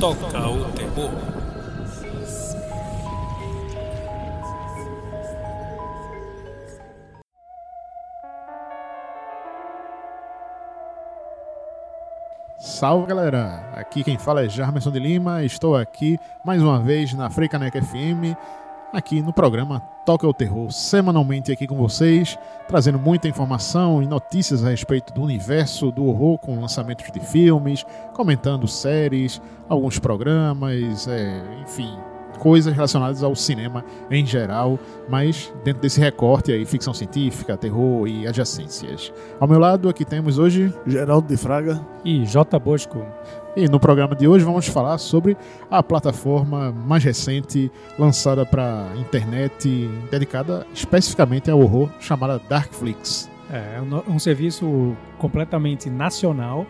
toca o terror. Salve galera! Aqui quem fala é Jarmerson de Lima, estou aqui mais uma vez na Freicaneca FM, aqui no programa Toca o Terror, semanalmente aqui com vocês, trazendo muita informação e notícias a respeito do universo do horror com lançamentos de filmes, comentando séries, alguns programas, é, enfim, coisas relacionadas ao cinema em geral, mas dentro desse recorte aí, ficção científica, terror e adjacências. Ao meu lado aqui temos hoje Geraldo de Fraga. E J. Bosco. E no programa de hoje vamos falar sobre a plataforma mais recente lançada para internet, dedicada especificamente ao horror, chamada Darkflix. É é um, um serviço completamente nacional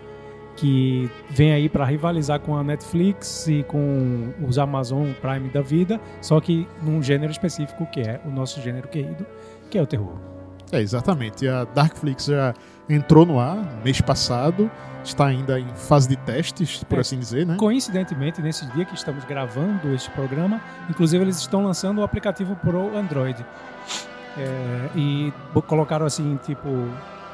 que vem aí para rivalizar com a Netflix e com os Amazon Prime da vida, só que num gênero específico que é o nosso gênero querido, que é o terror. É, exatamente. A Darkflix já entrou no ar mês passado, está ainda em fase de testes, por É. assim dizer, né? Coincidentemente, nesse dia que estamos gravando este programa, inclusive eles estão lançando o aplicativo pro Android. É, e colocaram assim, tipo,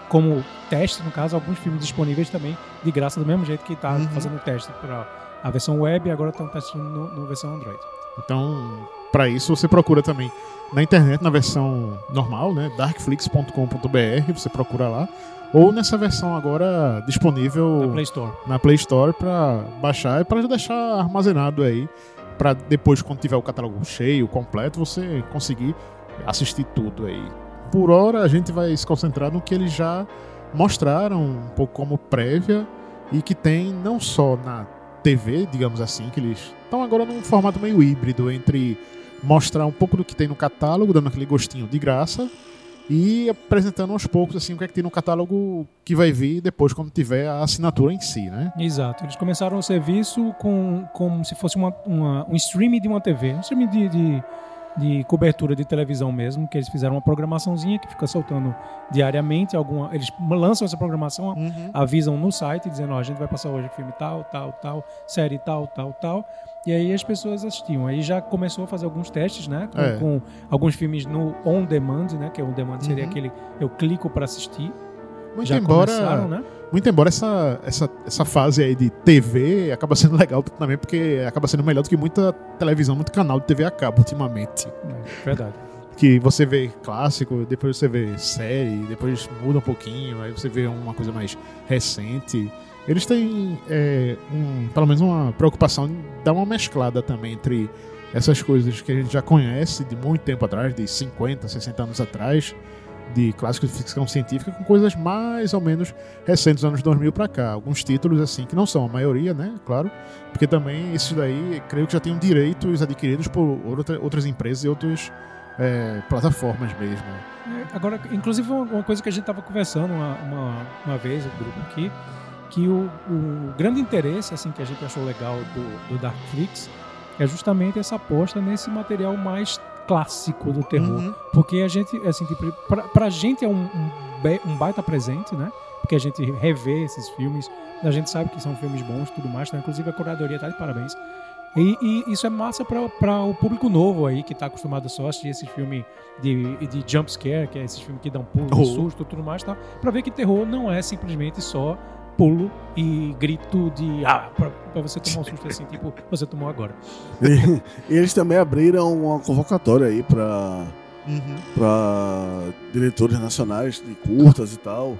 como teste, no caso, alguns filmes disponíveis também, de graça, do mesmo jeito que está Uhum. fazendo o teste para a versão web e agora estão testando no versão Android. Então, para isso você procura também na internet na versão normal, né? darkflix.com.br, você procura lá, ou nessa versão agora disponível Na Play Store. na Play Store para baixar e para deixar armazenado aí para depois quando tiver o catálogo cheio, completo, você conseguir assistir tudo aí. Por hora a gente vai se concentrar no que eles já mostraram um pouco como prévia e que tem não só na TV, digamos assim, que eles estão agora num formato meio híbrido entre mostrar um pouco do que tem no catálogo, dando aquele gostinho de graça, e apresentando aos poucos assim o que é que tem no catálogo que vai vir depois quando tiver a assinatura em si, né? Exato. Eles começaram o serviço com como se fosse uma, uma- um streaming de uma TV, um streaming de, de, de cobertura de televisão mesmo, que eles fizeram uma programaçãozinha que fica soltando diariamente. Alguma, eles lançam essa programação, avisam no site dizendo, ó, a gente vai passar hoje filme tal, tal, tal, série tal, tal, tal. E aí as pessoas assistiam. Aí já começou a fazer alguns testes, né? Com, É. com alguns filmes no on demand, né? Que o on demand seria Uhum. aquele eu clico para assistir. Muito já embora, começaram, né? Muito embora essa, essa, essa fase aí de TV acaba sendo legal também, porque acaba sendo melhor do que muita televisão, muito canal de TV a cabo ultimamente. É, verdade. Que você vê clássico, depois você vê série, depois muda um pouquinho, aí você vê uma coisa mais recente. Eles têm é, um, pelo menos uma preocupação em dar uma mesclada também entre essas coisas que a gente já conhece de muito tempo atrás, de 50, 60 anos atrás, de clássicos de ficção científica, com coisas mais ou menos recentes, anos 2000 pra cá. Alguns títulos, assim, que não são a maioria, né? Claro, porque também esses daí, creio que já tenham direitos adquiridos por outra- outras empresas e outras é, plataformas mesmo. É, Agora, inclusive, uma coisa que a gente estava conversando uma, uma, uma vez, o grupo aqui, que o, o grande interesse assim que a gente achou legal do, do Darkflix é justamente essa aposta nesse material mais clássico do terror. Uhum. Porque a gente, assim, tipo, pra, pra gente é um, um, um baita presente, né? Porque a gente revê esses filmes, a gente sabe que são filmes bons e tudo mais, tá? inclusive a curadoria tá de parabéns. E, e isso é massa para o público novo aí, que tá acostumado só a assistir esse filme de, de jump scare, que é esses filmes que dão pulo, Oh. susto e tudo mais, tá? Pra ver que terror não é simplesmente só pulo e grito de ah, pra, pra você tomar um susto assim, tipo você tomou agora. E, e eles também abriram uma convocatória aí pra, Uhum. pra diretores nacionais de curtas e tal,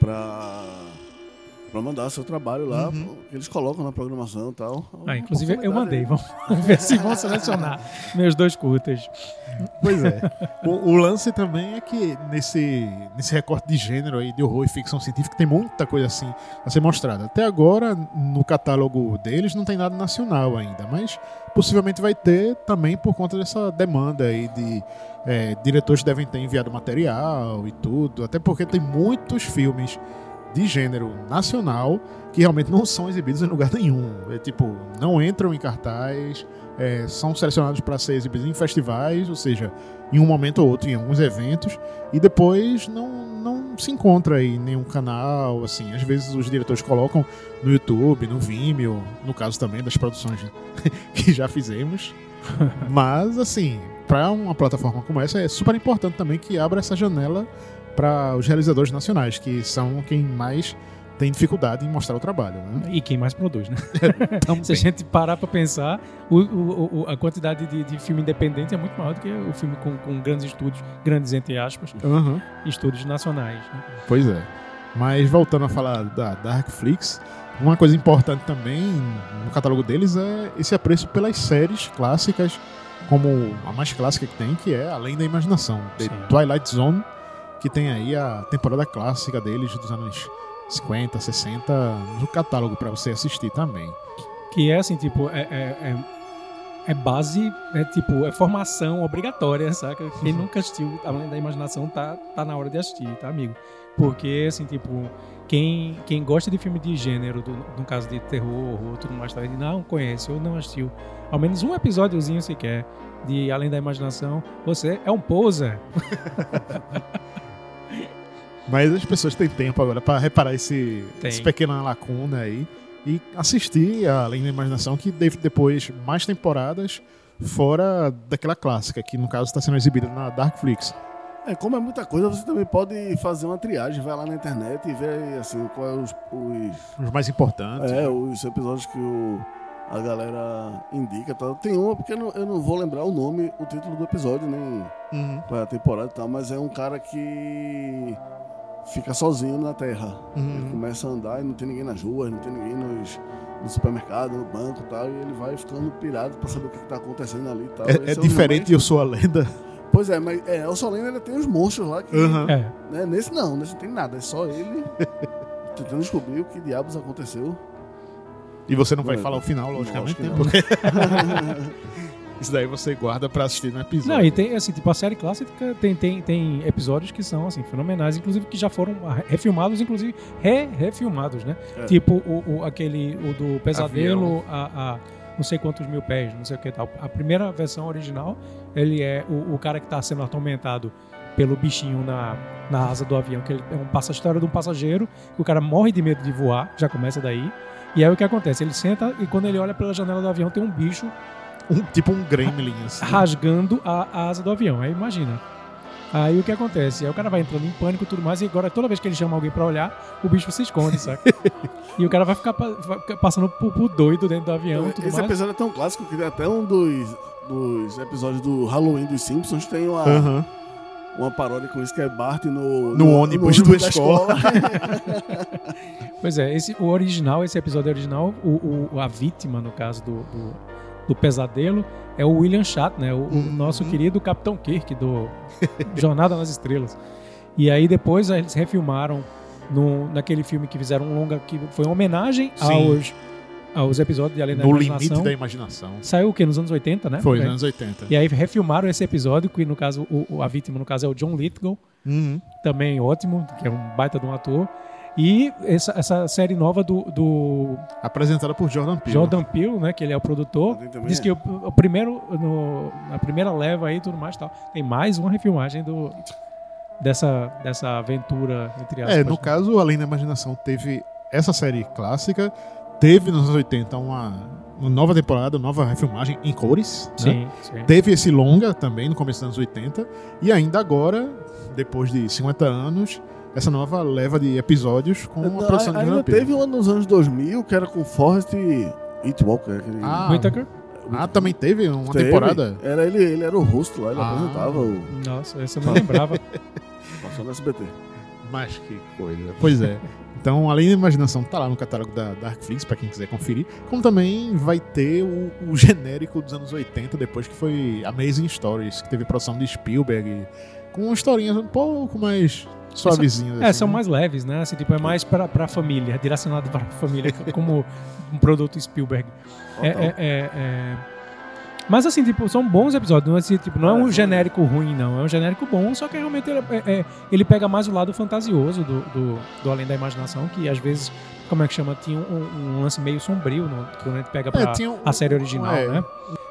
pra, pra mandar seu trabalho lá, Uhum. que eles colocam na programação e tal. É Ah, inclusive eu mandei, vamos ver se vão selecionar meus dois curtas. Pois é. o, o lance também é que nesse, nesse recorte de gênero aí, de horror e ficção científica, tem muita coisa assim a ser mostrada. Até agora, no catálogo deles, não tem nada nacional ainda, mas possivelmente vai ter também por conta dessa demanda aí de é, diretores que devem ter enviado material e tudo. Até porque tem muitos filmes de gênero nacional que realmente não são exibidos em lugar nenhum. É tipo, não entram em cartaz, é, são selecionados para ser exibidos em festivais, ou seja, em um momento ou outro, em alguns eventos, e depois não, não se encontra em nenhum canal, assim. Às vezes os diretores colocam no YouTube, no Vimeo, no caso também das produções que já fizemos. Mas, assim, para uma plataforma como essa, é super importante também que abra essa janela para os realizadores nacionais, que são quem mais tem dificuldade em mostrar o trabalho. Né? E quem mais produz, né? Também. Se a gente parar pra pensar, o, o- o- a quantidade de, de filme independente é muito maior do que o filme com, com grandes estúdios, grandes entre aspas, Aham. estúdios nacionais. né? Pois é. Mas voltando a falar da Darkflix, uma coisa importante também no catálogo deles é esse apreço pelas séries clássicas, como a mais clássica que tem, que é Além da Imaginação, The Sim. Twilight Zone, que tem aí a temporada clássica deles dos anos 50, 60 no catálogo para você assistir também. Que é assim, tipo, é, é, é, é base, é tipo, é formação obrigatória, saca? Quem nunca assistiu, além da imaginação, tá, tá na hora de assistir, tá, amigo? Porque, assim, tipo, quem, quem gosta de filme de gênero, do, no caso de terror ou tudo mais, tá, não conhece ou não assistiu ao menos um episódiozinho sequer de Além da Imaginação, você é um poser. Mas as pessoas têm tempo agora para reparar esse, Tem. esse pequena lacuna aí e assistir a Além da Imaginação, que teve depois mais temporadas fora daquela clássica, que no caso está sendo exibida na Darkflix. É, como é muita coisa, você também pode fazer uma triagem, vai lá na internet e ver assim, quais os, os, Os mais importantes. é, os episódios que o, a galera indica. Tá? Tem uma, porque eu não, eu não vou lembrar o nome, o título do episódio, nem Uhum. qual é a temporada e tal, mas é um cara que fica sozinho na Terra. Ele Uhum. começa a andar e não tem ninguém nas ruas, não tem ninguém nos, no supermercado, no banco e tal, e ele vai ficando pirado pra saber o que, que tá acontecendo ali e tal. É, é um diferente de Eu Sou a Lenda. Pois é, mas é, o Soleno ainda tem os monstros lá que. Uhum. É. Né, nesse não, nesse não tem nada, é só ele tentando descobrir o que diabos aconteceu. E você não vai Não, falar o final, logicamente, lógico né? que Porque isso daí você guarda pra assistir no episódio. Não, e tem, assim, tipo, a série clássica tem, tem, tem episódios que são, assim, fenomenais, inclusive que já foram refilmados, inclusive re-refilmados, né? É. Tipo, o, o- aquele, o do Pesadelo a, a não sei quantos mil pés, não sei o que tal. A primeira versão original, ele é o, o cara que tá sendo atormentado pelo bichinho na, na asa do avião, que ele é um passa, a história de um passageiro, que o cara morre de medo de voar, já começa daí. E aí o que acontece? Ele senta e quando ele olha pela janela do avião tem um bicho Um- tipo um gremlin, assim. rasgando a, a asa do avião. Aí imagina. Aí o que acontece? Aí o cara vai entrando em pânico e tudo mais, e agora toda vez que ele chama alguém pra olhar, o bicho se esconde, saca? e o cara vai ficar, pa- vai ficar passando por, por doido dentro do avião e tudo Esse mais. episódio é tão clássico que até um dos, dos episódios do Halloween dos Simpsons tem uma, Aham. uma paródia com isso que é Bart no, No ônibus da escola. Pois é, esse, o original, esse episódio original, o, o- a vítima, no caso do, do, do pesadelo, é o William Shatner, o, o Uhum. nosso querido Capitão Kirk do Jornada nas Estrelas. E aí depois eles refilmaram no, naquele filme que fizeram um longa que foi uma homenagem Sim. aos, aos episódios de Além da No Imaginação. limite da imaginação. Saiu o quê? Nos anos 80, né? Foi, É. nos anos 80. E aí refilmaram esse episódio, que no caso, o- a vítima, no caso, é o John Lithgow, Uhum. também ótimo, que é um baita de um ator. E essa, essa série nova do, do Apresentada por Jordan Peele. Jordan Peele, né, que ele é o produtor, diz é. que o, o primeiro, no, na primeira leva aí e tudo mais tal, tem mais uma refilmagem do, dessa, dessa aventura, entre aspas. É, no né? caso, Além da Imaginação, teve essa série clássica, teve nos anos 80 uma, uma nova temporada, nova refilmagem em cores. né? Sim, sim. Teve esse longa também no começo dos anos 80. E ainda agora, depois de 50 anos, essa nova leva de episódios com a Não, produção de ainda Jordan Peele. teve uma nos anos 2000 que era com Forrest Whitaker. Aquele... Ah, Whittaker? Ah, também teve uma Teve. temporada? Era ele, ele era o rosto lá, ele Ah. apresentava o. Nossa, essa eu não lembrava. Passou no SBT. Mas que coisa. Pois é. Então, além da imaginação, tá lá no catálogo da Darkflix, pra quem quiser conferir. Como também vai ter o, o genérico dos anos 80, depois que foi Amazing Stories, que teve produção de Spielberg, com historinhas um pouco mais suavezinhas. É, assim, são né? mais leves, né? Assim, tipo, é mais pra, pra família, direcionado para a família, como um produto Spielberg. É, é, é, é. Mas assim, tipo, são bons episódios. Não é, assim, tipo, não é É, um genérico ruim, não. É um genérico bom, só que realmente ele, é- é- ele pega mais o lado fantasioso do, do, do Além da Imaginação, que às vezes, como é que chama? Tinha um, um lance meio sombrio no, quando a gente pega pra É, um- a série original, é. né?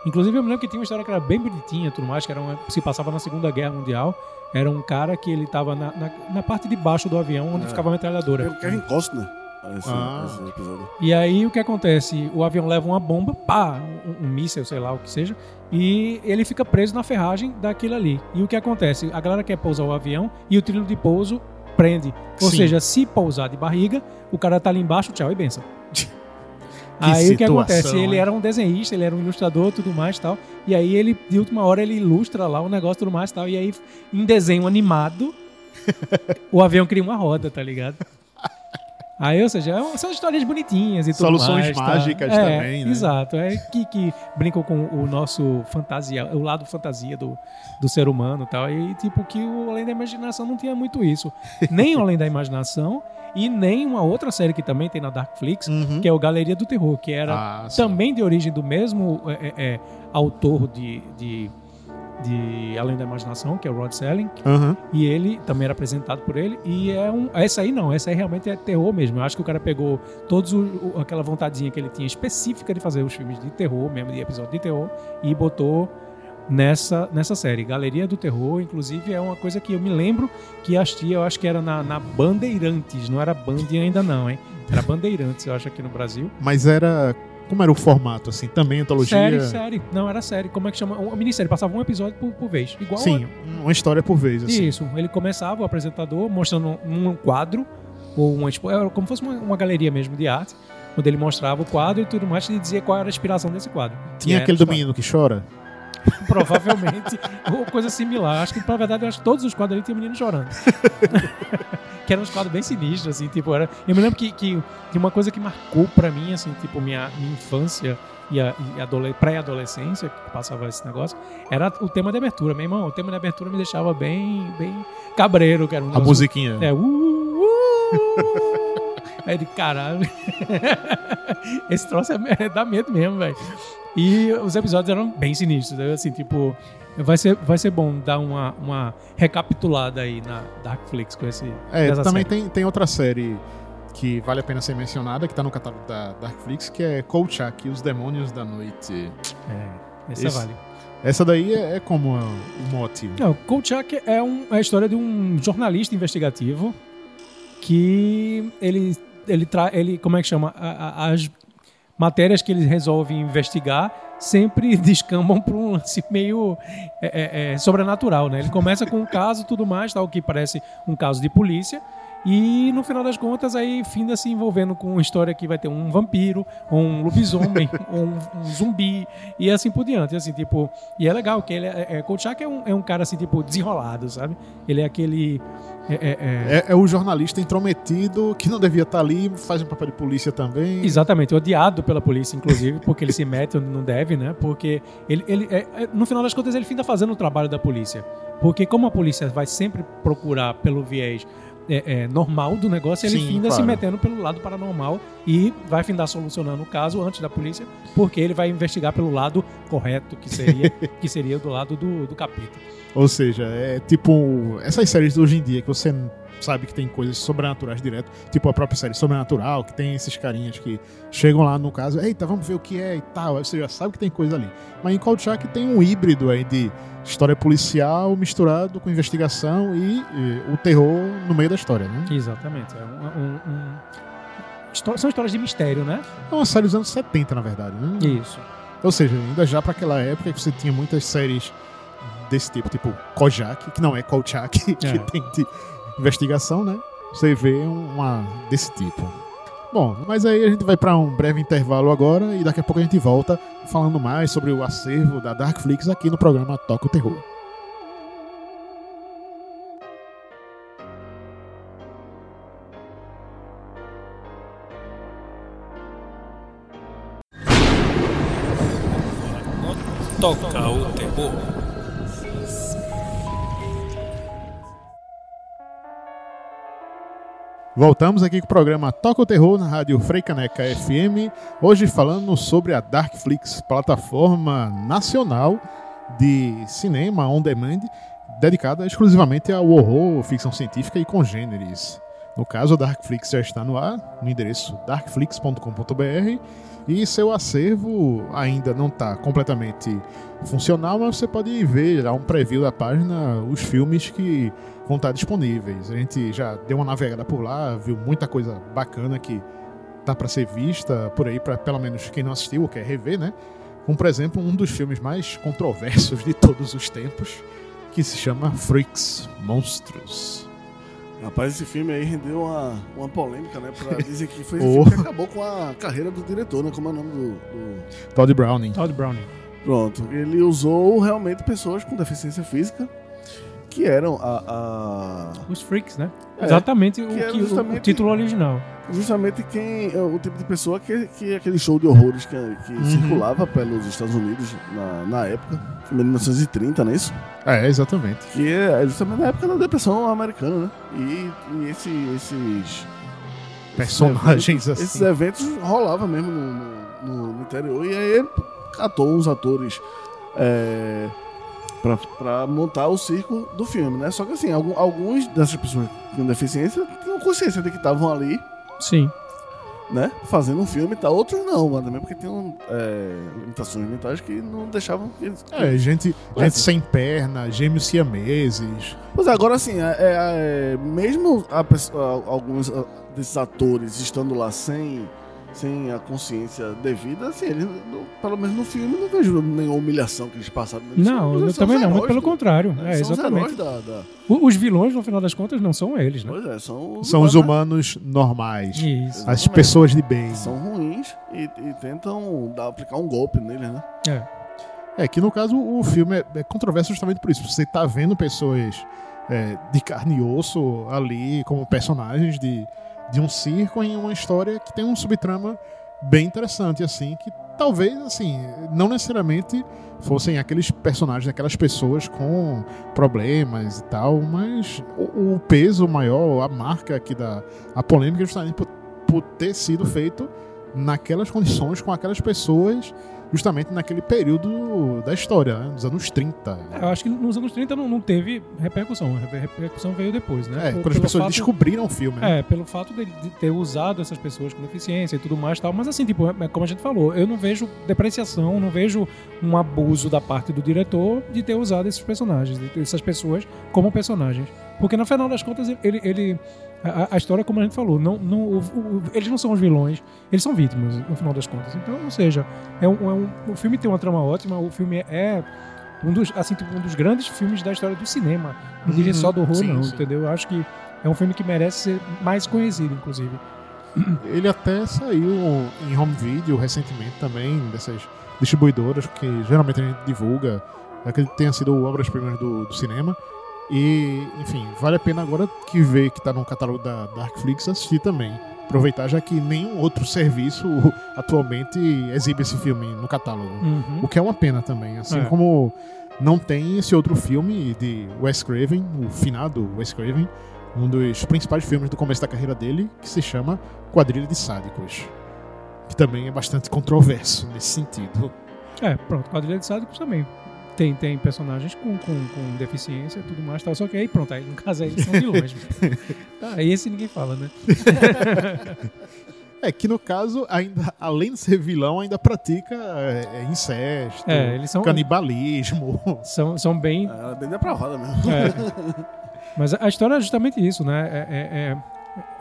Inclusive, eu me lembro que tinha uma história que era bem bonitinha tudo mais, que era uma, se passava na Segunda Guerra Mundial. Era um cara que ele tava na, na, na parte de baixo do avião, onde É. ficava a metralhadora. É o Kevin Costner. Esse, Ah. esse episódio. E aí o que acontece? O avião leva uma bomba, pá, um, um míssil, sei lá o que seja, e ele fica preso na ferragem daquilo ali. E o que acontece? A galera quer pousar o avião e o trilho de pouso prende. Ou Sim. seja, se pousar de barriga, o cara tá ali embaixo, tchau e benção. aí o que situação, acontece? Ele hein? era um desenhista, ele era um ilustrador tudo mais e tal. E aí ele, de última hora, ele ilustra lá o negócio tudo mais e tal. E aí, em desenho animado, o avião cria uma roda, tá ligado? Aí, ou seja, é são histórias bonitinhas e tudo Soluções mais, tá? mágicas É, também, né? Exato, é que, que brincam com o nosso fantasia, o lado fantasia do, do ser humano e tal. E tipo, que o Além da Imaginação não tinha muito isso. Nem o Além da Imaginação e nem uma outra série que também tem na Darkflix, Uhum. que é o Galeria do Terror, que era Ah, também de origem do mesmo é, é, é, autor de, de, de Além da Imaginação, que é o Rod Selling. Aham. E ele também era apresentado por ele. E é um. Essa aí não, essa aí realmente é terror mesmo. Eu acho que o cara pegou todos o, aquela vontadezinha que ele tinha específica de fazer os filmes de terror, mesmo de episódio de terror, e botou nessa, nessa série. Galeria do Terror, inclusive, é uma coisa que eu me lembro que assisti, eu acho que era na, na Bandeirantes, não era Band ainda não, hein? Era Bandeirantes, eu acho, aqui no Brasil. Mas era. Como era o formato, assim? Também antologia? Série, série. Não, era série. Como é que chama? Uma minissérie. Passava um episódio por, por vez. Igual Sim, uma história por vez, assim. Isso, ele começava, o apresentador, mostrando um quadro, ou uma, expo- era como se fosse uma, uma galeria mesmo de arte, onde ele mostrava o quadro e tudo mais, e dizia qual era a inspiração desse quadro. Tinha E aquele do menino que chora? Provavelmente, ou coisa similar. Acho que, na verdade, acho que todos os quadros ali tinha menino chorando. que eram uns quadros bem sinistros, assim, tipo, era... Eu me lembro que, que, que uma coisa que marcou pra mim, assim, tipo, minha, minha infância e, a, e adole- pré-adolescência, que passava esse negócio, era o tema de abertura. Meu irmão, o tema de abertura me deixava bem, bem cabreiro, que era um A musiquinha. é, uh, uh. Aí de caralho. Esse troço é, é, dá medo mesmo, velho. E os episódios eram bem sinistros. né? Assim, tipo, vai ser, vai ser bom dar uma, uma recapitulada aí na Darkflix com esse. É, também série. tem, tem outra série que vale a pena ser mencionada, que tá no catálogo da Darkflix, que é Kolchak e os Demônios da Noite. É, essa Esse- vale. Essa daí é, é como é, o mote. Não, Kolchak é, um, é a história de um jornalista investigativo que ele, ele, tra ele como é que chama? A- a- as matérias que ele resolve investigar sempre descambam para um lance meio é, é, é, sobrenatural, né? Ele começa com um caso tudo mais, tal, que parece um caso de polícia, e no final das contas aí finda se envolvendo com uma história que vai ter um vampiro, ou um lobisomem, ou um, um zumbi, e assim por diante. Assim, tipo, e é legal que ele é, é, é um, é um cara assim, tipo, desenrolado, sabe? Ele é aquele. É- é- é- É, é o jornalista intrometido que não devia estar ali, faz um papel de polícia também. Exatamente, odiado pela polícia, inclusive, porque ele se mete onde não deve, né? Porque ele, ele é- no final das contas, ele finda fazendo o trabalho da polícia. Porque como a polícia vai sempre procurar pelo viés é, é, normal do negócio, ele Sim, finda se claro. metendo pelo lado paranormal e vai findar solucionando o caso antes da polícia, porque ele vai investigar pelo lado correto, que seria, que seria do lado do, do capeta. Ou seja, é tipo essas séries de hoje em dia que você sabe que tem coisas sobrenaturais direto, tipo a própria série Sobrenatural, que tem esses carinhas que chegam lá no caso, eita, vamos ver o que é e tal, aí você já sabe que tem coisa ali. Mas em Kolchak tem um híbrido aí de história policial misturado com investigação e, e o terror no meio da história, né? Exatamente. É um- um- um- histó- São histórias de mistério, né? É uma série dos anos 70, na verdade, né? Isso. Ou seja, ainda já para aquela época que você tinha muitas séries desse tipo, tipo Kojak, que não é Kolchak, que É. tem de investigação, né? Você vê uma desse tipo. Bom, mas aí a gente vai para um breve intervalo agora e daqui a pouco a gente volta falando mais sobre o acervo da Darkflix aqui no programa Toca o Terror. Voltamos aqui com o programa Toca o Terror na rádio Freicaneca FM, hoje falando sobre a Darkflix, plataforma nacional de cinema on demand dedicada exclusivamente ao horror, ficção científica e congêneres. No caso, a Darkflix já está no ar, no endereço darkflix.com.br e seu acervo ainda não está completamente funcional, mas você pode ver lá um preview da página, os filmes que vão estar disponíveis. A gente já deu uma navegada por lá, viu muita coisa bacana que tá para ser vista por aí, para pelo menos quem não assistiu ou quer rever, né? Como, por exemplo, um dos filmes mais controversos de todos os tempos, que se chama Freaks Monstros. Rapaz, esse filme aí rendeu uma, uma polêmica, né? Pra dizer que foi esse Oh. filme que acabou com a carreira do diretor, né? Como é o nome do- do, Todd Browning. Todd Browning. Pronto, ele usou realmente pessoas com deficiência física que eram a, a- Os Freaks, né? É, Exatamente o, que o- título original. justamente quem é o tipo de pessoa que, que aquele show de horrores que, que Uhum. circulava pelos Estados Unidos na, na época, em 1930, não é isso? É, exatamente. Que é justamente na época da depressão americana, né? E, e esse, esses Personagens assim. esses eventos rolavam mesmo no, no- no interior e aí ele catou uns atores é, pra, pra montar o circo do filme, né? Só que assim, algum- alguns dessas pessoas com deficiência tinham consciência de que estavam ali, Sim. né? Fazendo um filme e tal. Outros não, mas também porque tinham é, limitações mentais que não deixavam que eles... É, gente, gente sem perna, gêmeos siameses. Pois é, agora assim, é, é, é, mesmo a pessoa- alguns desses atores estando lá sem, sem a consciência devida, assim, eles, no- pelo menos no filme, não vejo nenhuma humilhação que eles passaram. Eles são- Não, eles eu são também os não, muito heróis pelo do- contrário. né? É, são exatamente. da, da- O- Os vilões, no final das contas, não são eles, né? Pois é, são os São os humanos, humanos normais. Isso. As Exatamente. pessoas de bem. São ruins e, e tentam dar, aplicar um golpe neles, né? É. É que no caso o filme é, é controverso justamente por isso. Você tá vendo pessoas é, de carne e osso ali como personagens de, de um circo em uma história que tem um subtrama bem interessante, assim, que talvez, assim, não necessariamente fossem aqueles personagens, aquelas pessoas com problemas e tal, mas o, o peso maior, a marca aqui da a polêmica justamente por, por ter sido feito naquelas condições, com aquelas pessoas justamente naquele período da história, né? dos anos 30. Eu acho que nos anos 30 não, não teve repercussão. A reper- repercussão veio depois, né? É, Por- quando as pessoas fato- descobriram o filme. né? É, pelo fato de, de ter usado essas pessoas com deficiência e tudo mais tal. Mas assim, tipo, é como a gente falou, eu não vejo depreciação, não vejo um abuso da parte do diretor de ter usado esses personagens, essas pessoas como personagens. Porque no final das contas, ele. ele a, a história, como a gente falou, não, não, o- o- eles não são os vilões, eles são vítimas, no final das contas. Então, ou seja, é um, é um- o filme tem uma trama ótima, o filme é um dos, assim, tipo, um dos grandes filmes da história do cinema. Não diria Uhum, só do horror, sim, não, sim. entendeu? Eu acho que é um filme que merece ser mais conhecido, inclusive. Ele até saiu em home video recentemente também, dessas distribuidoras que geralmente a gente divulga, acredito que tenha sido obras-primas do, do cinema. E, enfim, vale a pena agora que vê que tá no catálogo da Darkflix assistir também. Aproveitar, já que nenhum outro serviço atualmente exibe esse filme no catálogo. Uhum. O que é uma pena também. Assim É. como não tem esse outro filme de Wes Craven, o finado Wes Craven, um dos principais filmes do começo da carreira dele, que se chama Quadrilha de Sádicos. Que também é bastante controverso nesse sentido. É, pronto, Quadrilha de Sádicos também. Tem, tem personagens com, com, com deficiência e tudo mais, tal, só que aí pronto, aí no caso aí eles são vilões. tá, aí esse ninguém fala, né? É que no caso, ainda, além de ser vilão, ainda pratica é, é, incesto, É, eles são, canibalismo. são, são bem. Ela é bem depravada mesmo. é. Mas a história é justamente isso, né? É, é, é,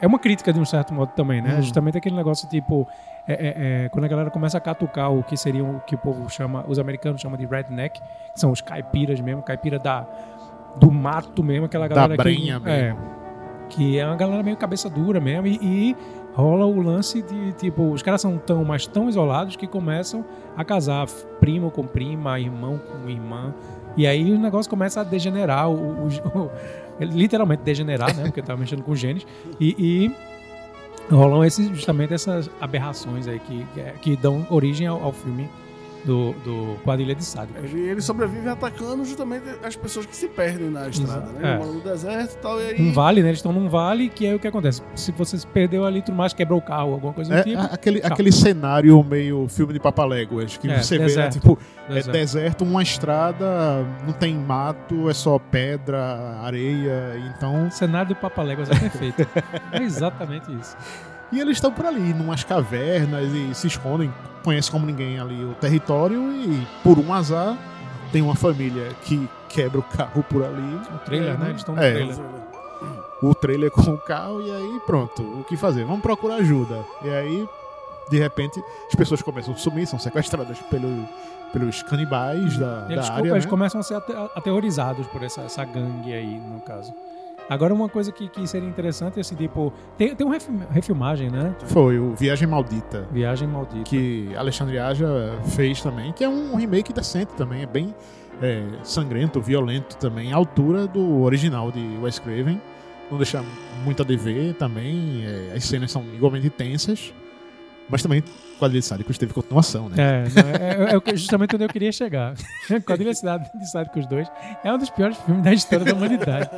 é uma crítica de um certo modo também, né? Hum. Justamente aquele negócio tipo. É, é, é, quando a galera começa a catucar o que seria o que o povo chama, os americanos chamam de redneck, que são os caipiras mesmo, caipira da, do mato mesmo, aquela Da galera brenha que, é, que é uma galera meio cabeça dura mesmo, e, e rola o lance de tipo, os caras são tão, mas tão isolados que começam a casar primo com prima, irmão com irmã, e aí o negócio começa a degenerar, o, o- o- literalmente degenerar, né? Porque tá mexendo com genes, e, e rolam esses, justamente essas aberrações aí que, que dão origem ao, ao filme do, do Quadrilha de Sádicos. Ele, ele sobrevive atacando justamente as pessoas que se perdem na estrada, Exato. né? É. No deserto e tal, e aí... Um vale, né? Eles estão num vale que é o que acontece. Se você se perdeu ali, tudo mais, quebrou o carro, alguma coisa do É, tipo. aquele, aquele cenário meio filme de Papaléguas, que É, você vê, né, deserto. tipo, é Deserto. deserto, uma estrada, não tem mato, é só pedra, areia, então... O cenário do Papaléguas é perfeito. é exatamente isso. E eles estão por ali, numas cavernas e se escondem, conhecem como ninguém ali o território e, por um azar, tem uma família que quebra o carro por ali. O trailer, É, né? Eles estão no é. trailer. o trailer com o carro e aí pronto, o que fazer? Vamos procurar ajuda. E aí, de repente, as pessoas começam a sumir, são sequestradas pelo, pelos canibais da, Eles, da área. eles né? começam a ser ate- aterrorizados por essa, essa gangue aí, no caso. Agora, uma coisa que, que seria interessante é assim, tipo, tem, tem uma refil- refilmagem, né? Foi o Viagem Maldita, Viagem Maldita. que Alexandre Aja fez também, que é um remake decente também, é bem é, sangrento, violento também, à altura do original de Wes Craven. Não deixa muito a dever também, é, as cenas são igualmente tensas, mas também Quadrilha teve continuação, né? É, é, é, é justamente onde eu queria chegar. Quadrilha de Sádicos 2 é um dos piores filmes da história da humanidade.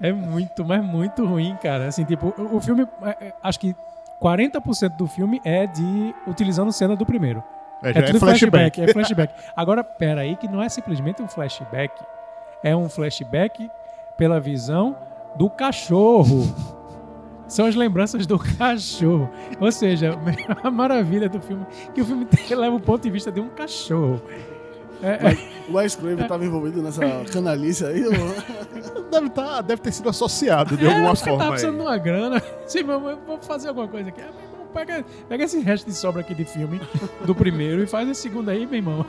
É muito, mas muito ruim, cara. Assim, tipo, o, filme, é, é, acho que 40% do filme é de utilizando cena do primeiro. É, é tudo flashback. flashback. É flashback. Agora, pera aí, que não é simplesmente um flashback. É um flashback pela visão do cachorro. São as lembranças do cachorro. Ou seja, a maravilha do filme que o filme tem- leva o ponto de vista de um cachorro. É, é, O Wes Craven estava envolvido nessa canalice aí. Deve, tá, deve ter sido associado de alguma o cara forma. Tá aí. precisando de uma grana. Sim, vou fazer alguma coisa aqui. Pega, pega esse resto de sobra aqui de filme do primeiro e faz esse segundo aí, meu irmão.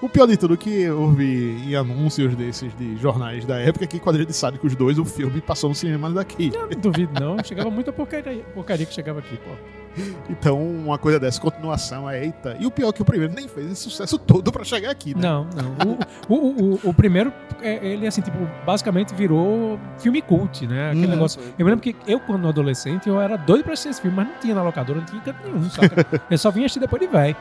O pior de tudo é que eu vi em anúncios desses de jornais da época é que Quadrilha de Sádicos 2, o filme, passou no cinema daqui. Não duvido, não. Chegava muita porcaria, porcaria que chegava aqui, pô. Então, uma coisa dessa, continuação, é eita. E o pior é que o primeiro nem fez esse sucesso todo pra chegar aqui, né? Não, não. O, o, o, o primeiro, é, ele, assim, tipo, basicamente virou filme cult, né? Aquele Uhum. negócio. Eu me lembro que eu, quando adolescente, eu era doido pra assistir esse filme, mas não tinha na locadora, não tinha canto nenhum, saca? eu só vinha assistir depois de velho.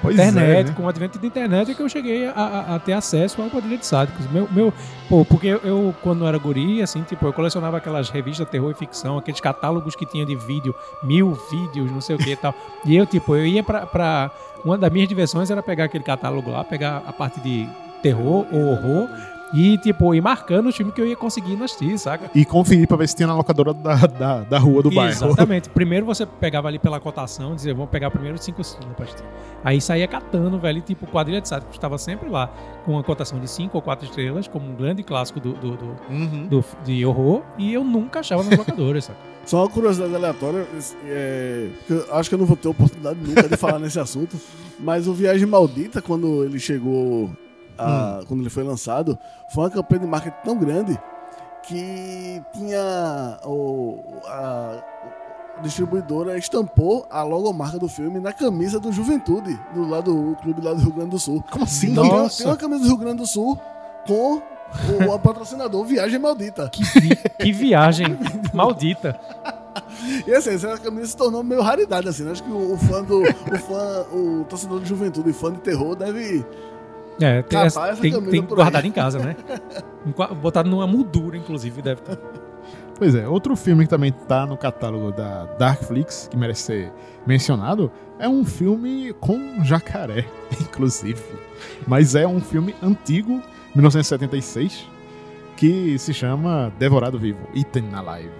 Pois internet, é, né? com o advento da internet é que eu cheguei a, a- a ter acesso ao Quadrilha de Sádicos. Meu, meu, pô, porque eu, eu, quando era guri, assim, tipo, eu colecionava aquelas revistas terror e ficção, aqueles catálogos que tinha de vídeo, mil vídeos, não sei o que e tal. E eu, tipo, eu ia pra, pra. Uma das minhas diversões era pegar aquele catálogo lá, pegar a parte de terror ou horror e, tipo, ir marcando os filmes que eu ia conseguindo assistir, saca? E conferir pra ver se tinha na locadora da, da, da rua do bairro. Exatamente. Primeiro você pegava ali pela cotação, dizia, vamos pegar primeiro os cinco estrelas pra assistir. Aí saía catando, velho, e, tipo, quadrilha de Sádicos estava sempre lá, com uma cotação de cinco ou quatro estrelas, como um grande clássico do, do, do, Uhum. do- de horror, e eu nunca achava nas locadoras, saca? Só uma curiosidade aleatória, é, que eu acho que eu não vou ter oportunidade nunca de falar nesse assunto, mas o Viagem Maldita, quando ele chegou, a- quando ele foi lançado, foi uma campanha de marketing tão grande que tinha o, a, a distribuidora estampou a logomarca do filme na camisa do Juventude, do lado do clube lá do Rio Grande do Sul. Como assim? Então tem- Nossa. tem uma camisa do Rio Grande do Sul com o, o patrocinador Viagem Maldita. Que, vi- que viagem maldita. E assim, essa camisa se tornou meio raridade, assim, né? Acho que o, o fã do. O fã, o torcedor de juventude e fã de terror deve. É, tem, essa tem, tem por aí. guardado em casa, né? Botado numa moldura, inclusive, deve ter. Pois é, outro filme que também tá no catálogo da Darkflix, que merece ser mencionado, é um filme com jacaré, inclusive. Mas é um filme antigo, 1976, que se chama Devorado Vivo, Eaten Alive.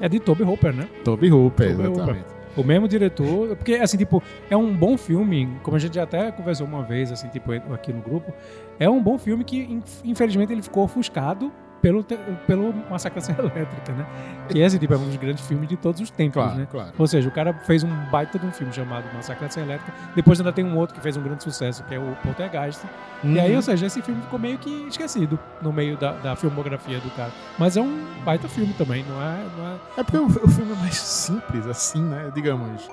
É de Toby Hooper, né? Toby Hooper, Toby Hooper. O mesmo diretor, porque assim, tipo, é um bom filme, como a gente até conversou uma vez, assim, tipo, aqui no grupo, é um bom filme que, inf- infelizmente, ele ficou ofuscado pelo, pelo Serra Elétrica, né? Que esse, tipo, é um dos grandes filmes de todos os tempos, Claro, né? claro. Ou seja, o cara fez um baita de um filme chamado Serra Elétrica, depois ainda tem um outro que fez um grande sucesso, que é o Poltergeist, e aí, ou seja, esse filme ficou meio que esquecido no meio da, da filmografia do cara. Mas é um baita filme também, não é... Não é... É porque o, filme é mais simples, assim, né? Digamos.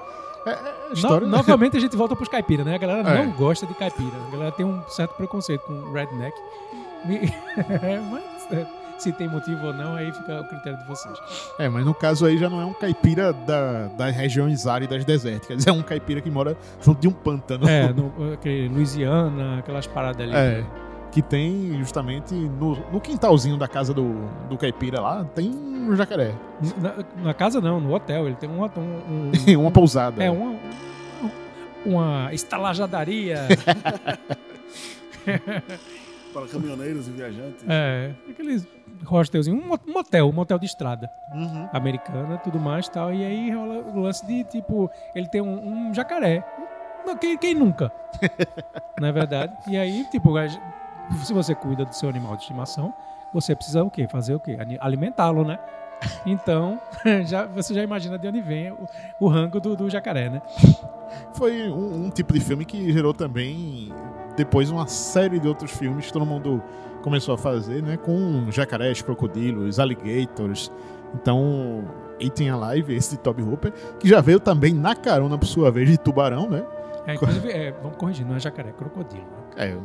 É, é história. No- novamente a gente volta pros caipira, né? A galera É. não gosta de caipira. A galera tem um certo preconceito com redneck. Mas é, se tem motivo ou não, aí fica o critério de vocês. É, mas no caso aí já não é um caipira da, das regiões áridas desérticas, é um caipira que mora junto de um pântano. É, no, aquele Louisiana, aquelas paradas ali. É. Que tem justamente no, no quintalzinho da casa do, do caipira lá, tem um jacaré. Na, na casa não, no hotel. Ele tem um. um, um uma pousada. É, uma, uma estalajadaria. Para caminhoneiros e viajantes. É, aqueles hostelzinho, um motel, um motel de estrada Uhum. americana, tudo mais tal. E aí rola o lance de, tipo, ele tem um, um jacaré. Não, Quem, quem nunca? Não é verdade? E aí, tipo, se você cuida do seu animal de estimação, você precisa o quê? Fazer o quê? Alimentá-lo, né? Então, já, você já imagina de onde vem o, o rango do, do jacaré, né? Foi um, um tipo de filme que gerou também depois uma série de outros filmes que todo mundo começou a fazer, né? Com jacarés, crocodilos, alligators. Então, Eating Alive, esse de Toby Hooper, que já veio também na carona, por sua vez, de Tubarão, né? É, inclusive, é, vamos corrigir, não é jacaré, é crocodilo. né? É,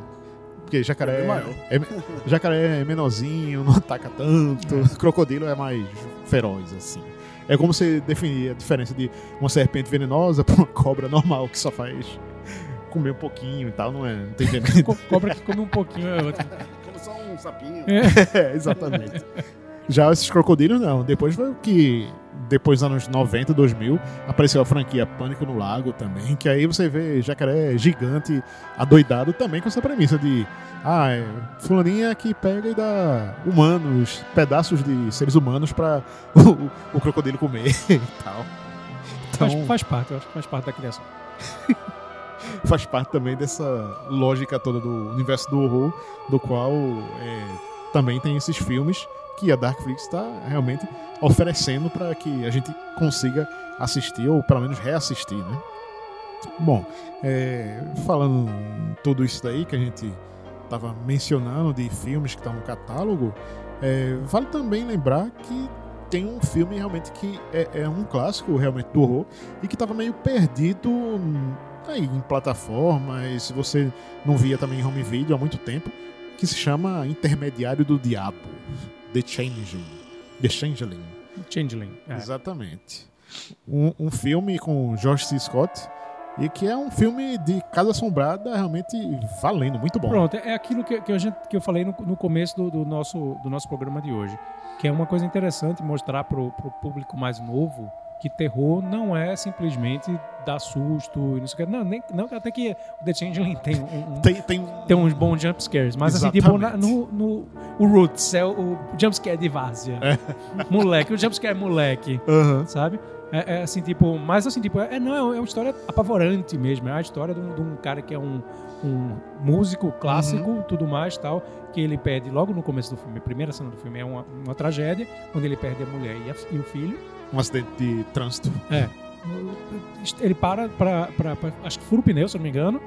porque jacaré É é, jacaré é menorzinho, não ataca tanto. Crocodilo é mais feroz, assim. É como você definir a diferença de uma serpente venenosa para uma cobra normal, que só faz comer um pouquinho e tal, não é? Não tem veneno. Co- Cobra que come um pouquinho é outra. Como só um sapinho. é, exatamente. Já esses crocodilos, não. Depois foi o que. Depois dos anos 90, 2000, apareceu a franquia Pânico no Lago também, que aí você vê jacaré gigante, adoidado também com essa premissa de. Ah, é fulaninha que pega e dá humanos, pedaços de seres humanos pra o, o crocodilo comer e tal. Então, Faz, faz parte, eu acho que faz parte da criação. faz parte também dessa lógica toda do universo do horror, do qual é, também tem esses filmes que a Darkflix está realmente oferecendo para que a gente consiga assistir ou pelo menos reassistir, né? Bom, é, falando tudo isso daí que a gente estava mencionando de filmes que estão no catálogo, é, vale também lembrar que tem um filme realmente que é, é um clássico realmente do horror e que estava meio perdido hum, aí em plataformas, se você não via também em home video há muito tempo, que se chama Intermediário do Diabo, The Changeling. The Changeling, Changeling. É. exatamente. Um, um filme com George C. Scott e que é um filme de Casa Assombrada realmente valendo, muito bom. Pronto, é aquilo que, que, gente, que eu falei no, no começo do, do nosso, do nosso programa de hoje. Que é uma coisa interessante mostrar pro, pro público mais novo que terror não é simplesmente dar susto e não sei o que. Não, nem, não até que o The Changeling tem um, um- Tem, tem, tem uns bons jumpscares, mas assim, tipo, na- Exatamente. no, no o Roots é o, o jumpscare de várzea. Moleque, o jumpscare é moleque, Aham. sabe? É, é assim, tipo, mas assim, tipo, é, não, é uma história apavorante mesmo. É a história de um, de um cara que é um, um músico clássico, tudo mais tal, que ele perde logo no começo do filme, a primeira cena do filme é uma, uma tragédia, onde ele perde a mulher e, a- e o filho. Um acidente de trânsito. É. Ele para pra, pra, pra- Acho que fura o pneu, se não me engano.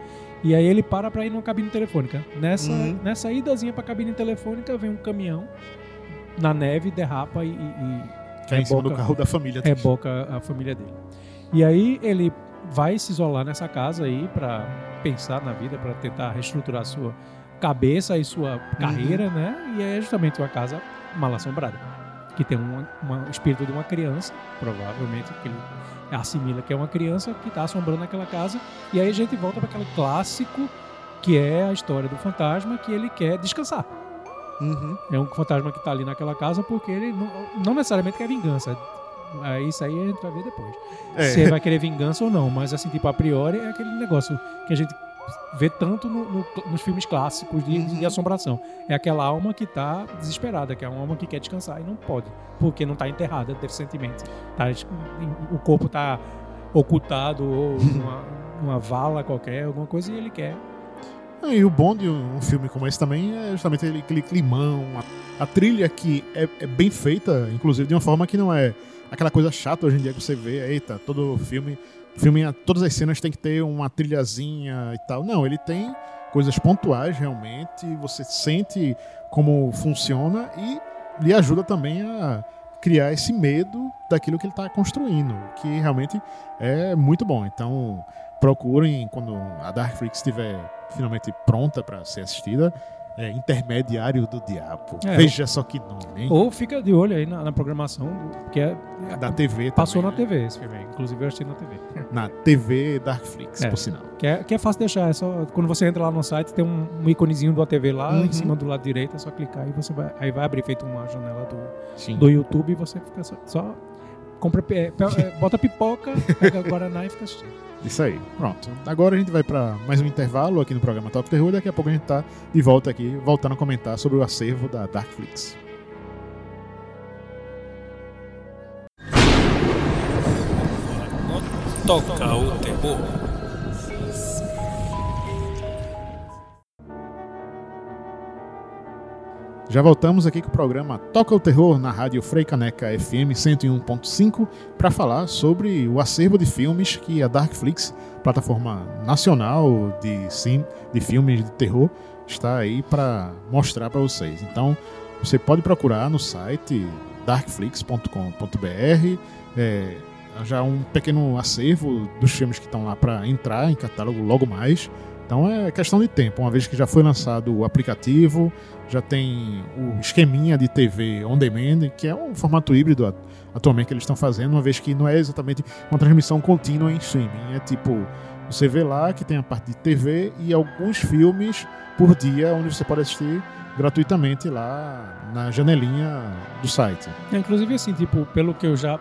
E aí ele para pra ir numa cabine telefônica. Nessa, Uhum. nessa idazinha pra cabine telefônica vem um caminhão na neve, derrapa e, e- e Que é em cima do carro da família. dele. reboca a família dele. E aí ele vai se isolar nessa casa aí pra pensar na vida, pra tentar reestruturar a sua cabeça e sua carreira, né? E é justamente uma casa mal assombrada, que tem um uma- espírito de uma criança, provavelmente que ele assimila que é uma criança que está assombrando aquela casa. E aí a gente volta para aquele clássico que é a história do fantasma que ele quer descansar. Uhum. É um fantasma que tá ali naquela casa porque ele não, não necessariamente quer vingança. Aí isso aí a gente vai ver depois. É. Se ele vai querer vingança ou não. Mas assim, tipo, a priori é aquele negócio que a gente vê tanto no- no- nos filmes clássicos de, de Uhum. assombração. É aquela alma que tá desesperada, que é uma alma que quer descansar e não pode. Porque não tá enterrada decentemente. Tá, o corpo tá ocultado ou numa, numa vala qualquer, alguma coisa, e ele quer Ah, E o bom de um filme como esse também é justamente ele- aquele climão, a, a trilha que é, é bem feita, inclusive de uma forma que não é aquela coisa chata hoje em dia que você vê, eita, todo filme, filme todas as cenas tem que ter uma trilhazinha e tal. Não, ele tem coisas pontuais realmente, você sente como funciona e lhe ajuda também a criar esse medo daquilo que ele está construindo, que realmente é muito bom. Então, procurem quando a Dark Freak estiver finalmente pronta para ser assistida, É, intermediário do diabo. É. Veja só que nome, hein? Ou fica de olho aí na, na programação, do- que é, Da TV passou também, na né? TV esse filme aí. Inclusive eu assisti na TV. Na TV Darkflix, É. por sinal. Que é, que é fácil deixar, é só quando você entra lá no site tem um, um iconezinho da TV lá Uhum. em cima do lado direito, é só clicar e você vai aí vai abrir feito uma janela do, Sim. do YouTube e você fica só, só compra é, pe- é, bota pipoca, pega Guaraná e fica assistindo. Isso aí. Pronto. Agora a gente vai pra mais um intervalo aqui no programa Top Terror. Daqui a pouco a gente tá de volta aqui, voltando a comentar sobre o acervo da Darkflix. Toca o terror. Já voltamos aqui com o programa Toca o Terror na rádio Frei Caneca FM 101.5 para falar sobre o acervo de filmes que a Darkflix, plataforma nacional de, sim, de filmes de terror, está aí para mostrar para vocês. Então, você pode procurar no site darkflix.com.br é, já um pequeno acervo dos filmes que estão lá para entrar em catálogo logo mais. Então é questão de tempo, uma vez que já foi lançado o aplicativo, já tem o esqueminha de TV on demand, que é um formato híbrido at- atualmente que eles estão fazendo, uma vez que não é exatamente uma transmissão contínua em streaming. É tipo, você vê lá que tem a parte de TV e alguns filmes por dia, onde você pode assistir gratuitamente lá na janelinha do site. É, inclusive assim, tipo, pelo que eu já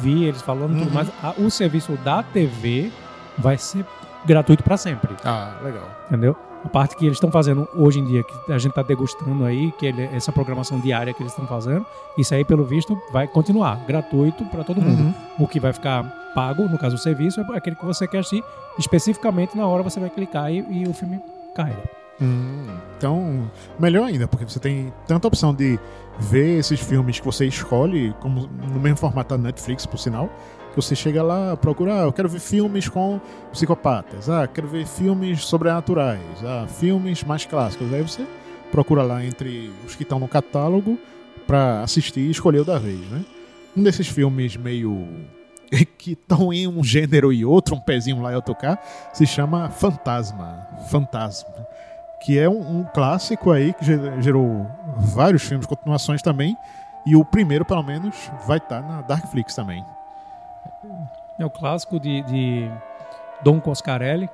vi eles falando e tudo Uhum. mais, a- o serviço da TV vai ser gratuito para sempre. Ah, legal. Entendeu? A parte que eles estão fazendo hoje em dia, que a gente está degustando aí, que ele- essa programação diária que eles estão fazendo, isso aí, pelo visto, vai continuar gratuito para todo mundo. Uhum. O que vai ficar pago, no caso o serviço, é aquele que você quer assistir especificamente na hora você vai clicar e, e o filme carrega. Hum, então, melhor ainda, porque você tem tanta opção de ver esses filmes que você escolhe, como no mesmo formato da Netflix, por sinal, você chega lá, procura, ah, eu quero ver filmes com psicopatas, ah, quero ver filmes sobrenaturais, ah, filmes mais clássicos. Aí você procura lá entre os que estão no catálogo para assistir e escolher o da vez, né? Um desses filmes meio que estão em um gênero e outro, um pezinho lá e outro cá, se chama Fantasma. Fantasma que é um, um clássico aí que ge- gerou vários filmes, continuações também, e o primeiro, pelo menos, vai estar na Darkflix também. É o clássico de, de Dom Coscarelli,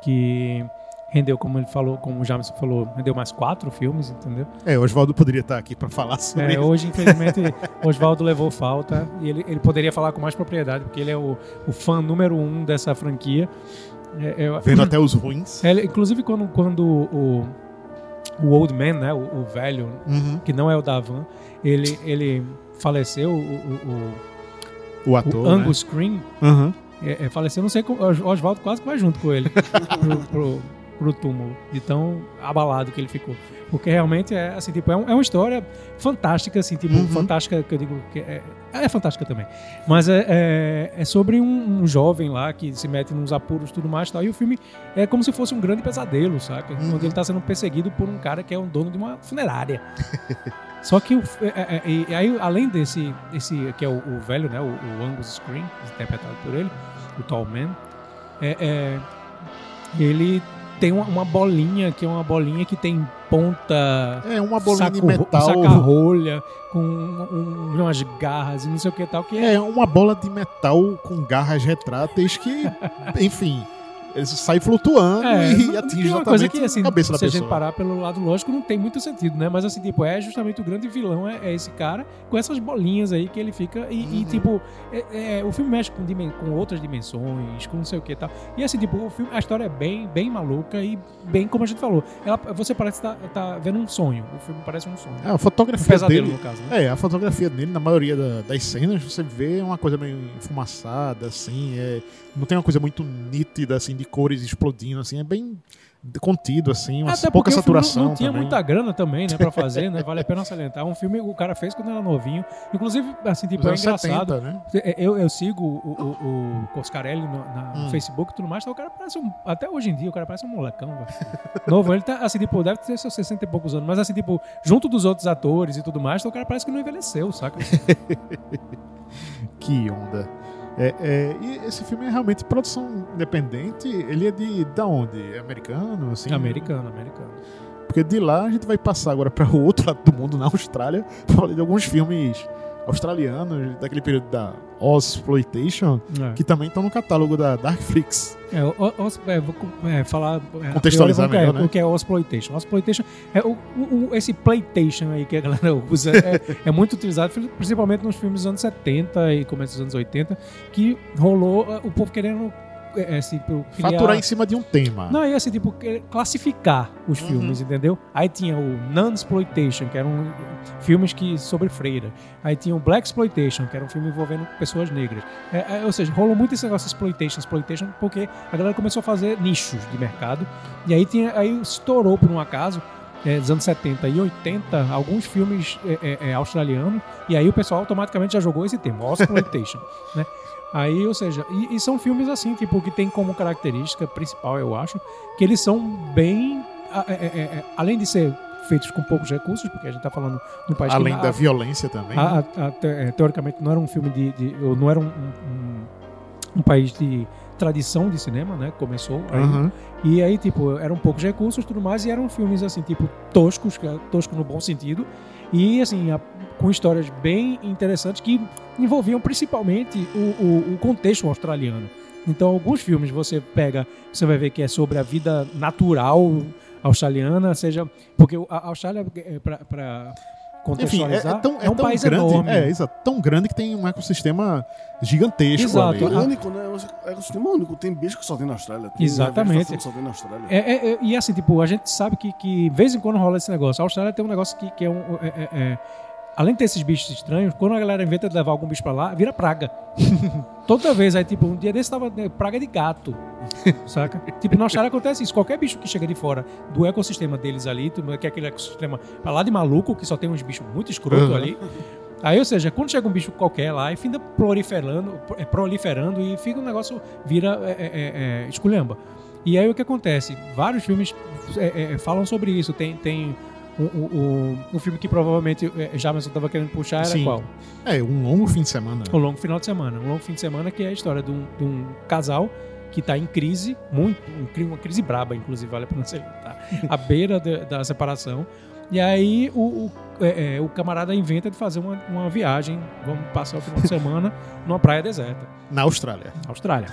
que rendeu, como ele falou, como o James falou, rendeu mais quatro filmes, entendeu? É, o Oswaldo poderia estar aqui para falar sobre É, isso. hoje, infelizmente, Oswaldo levou falta e ele, ele poderia falar com mais propriedade, porque ele é o, o fã número um dessa franquia. É, é- Vendo até os ruins. É, inclusive, quando, quando o, o Old Man, né, o, o velho, Uhum. que não é o Davan, ele, ele faleceu, o, o, O ator. o Angus Screen Né? Uhum. é, é, faleceu, não sei como, o Oswaldo quase que vai junto com ele pro, pro, pro túmulo, de tão abalado que ele ficou. Porque realmente é assim, tipo, é, um- é uma história fantástica, assim, tipo, Uhum. fantástica, que eu digo que é, é fantástica também. Mas é, é, é sobre um, um jovem lá que se mete nos apuros e tudo mais e tal. E o filme é como se fosse um grande pesadelo, saca? Uhum. Onde ele tá sendo perseguido por um cara que é um dono de uma funerária. Só que o, é, é, é, e aí, além desse, esse que é o, o velho, né, o, o Angus Screen, interpretado por ele, o Tall Man, é, é, ele tem uma, uma bolinha que é uma bolinha que tem ponta É uma bolinha de saco- metal. saca-rolha com um- um- umas garras e não sei o que tal que é, É uma bola de metal com garras retráteis que, enfim, ele sai flutuando É, e não- atinge uma coisa exatamente que, assim, a cabeça da se a pessoa. gente parar pelo lado lógico, não tem muito sentido, né? Mas assim, tipo, é justamente o grande vilão é, é esse cara com essas bolinhas aí que ele fica e, e, Uhum. tipo, é- é, o filme mexe com, com outras dimensões, com não sei o que e tal. E assim, tipo, o filme, a história é bem, bem maluca e bem como a gente falou. Ela, você parece estar tá, vendo um sonho. O filme parece um sonho. É, a Um fotografia pesadelo, dele no caso, né? É, a fotografia dele, na maioria da- das cenas, você vê uma coisa meio enfumaçada, assim, é, não tem uma coisa muito nítida, assim, de cores explodindo, assim, é bem contido, assim, uma Até pouca saturação não, não tinha também. muita grana também, né, pra fazer, né? Vale a pena salientar. Um filme o cara fez quando era novinho. Inclusive, assim, tipo, é engraçado. 70, né? Eu, eu sigo o, o, o Coscarelli no, na- no Hum. Facebook e tudo mais, então o cara parece um. Até hoje em dia, o cara parece um molecão, velho. Novo, ele tá assim, tipo, deve ter seus 60 e poucos anos, mas assim, tipo, junto dos outros atores e tudo mais, então o cara parece que não envelheceu, saca? Que onda. É, é, e esse filme é realmente produção independente, ele é de da onde? É americano, assim? americano, americano. Porque de lá a gente vai passar agora para o outro lado do mundo, na Austrália, pra falar de alguns filmes australianos, daquele período da Ozploitation, É. que também estão no catálogo da Darkflix. É, o, o, é, vou é, falar. é, Contextualizar melhor, né? O que é o Exploitation? Exploitation é o, o- esse PlayStation aí que a galera usa é, é muito utilizado, principalmente nos filmes dos anos 70 e começo dos anos 80, que rolou é, o povo querendo. É, assim, pro- criar- Faturar em cima de um tema. Não, é assim, tipo, classificar os Uhum. filmes, entendeu? Aí tinha o Non-Exploitation, que eram filmes que sobre freira. Aí tinha o Black Exploitation, que era um filme envolvendo pessoas negras. É, é, ou seja, rolou muito esse negócio de exploitation, exploitation, porque a galera começou a fazer nichos de mercado. E aí tinha, aí estourou por um acaso. É, dos anos 70 e 80, alguns filmes é, é, é, australianos, e aí o pessoal automaticamente já jogou esse termo, exploitation, né? Aí, ou seja, e, e são filmes assim, tipo, que tem como característica principal, eu acho, que eles são bem. é, é, é, além de ser feitos com poucos recursos, porque a gente tá falando um país Além que da a- violência também. a- a- a- te- é, teoricamente não era um filme de. de- não era um, um- um país de tradição de cinema, né? Começou. aí. Aham. E aí, tipo, eram poucos recursos e tudo mais, e eram filmes, assim, tipo, toscos, é tosco no bom sentido, e, assim, a- com histórias bem interessantes que envolviam principalmente o, o- o contexto australiano. Então, alguns filmes você pega, você vai ver que é sobre a vida natural australiana, seja. Porque a Austrália, para Enfim, é, é tão, é um tão país grande, enorme. É, exato, tão grande que tem um ecossistema gigantesco Exato. ali. É Ah. único, né? É um ecossistema único. Tem bicho que só tem na Austrália. Tem Exatamente. que só tem na Austrália. É, é, é, e assim, tipo, a gente sabe que, que de vez em quando rola esse negócio. A Austrália tem um negócio que, que é um. é- é- é- além de ter esses bichos estranhos, quando a galera inventa de levar algum bicho pra lá, vira praga. Toda vez, aí, tipo, um dia desse tava né, praga de gato. Saca? tipo, na Austrália acontece isso. Qualquer bicho que chega de fora do ecossistema deles ali, que é aquele ecossistema pra lá de maluco, que só tem uns bichos muito escroto Uhum. ali. Aí, ou seja, quando chega um bicho qualquer lá e finda proliferando, é, proliferando e fica um negócio, vira é, é, é, é, esculhamba. E aí o que acontece? Vários filmes é, falam sobre isso. Tem, tem um, um, um- um filme que provavelmente é, Jamerson estava querendo puxar, era Sim. qual? É, um longo fim de semana. O Longo Final de Semana. Um Longo Fim de Semana que é a história de um, de um casal que está em crise, muito, um uma crise braba, inclusive, vale a pena ser tá? à beira da- da separação. E aí o, o, é, é, o camarada inventa de fazer uma, uma viagem, vamos passar o final de semana numa praia deserta. Na Austrália. Austrália.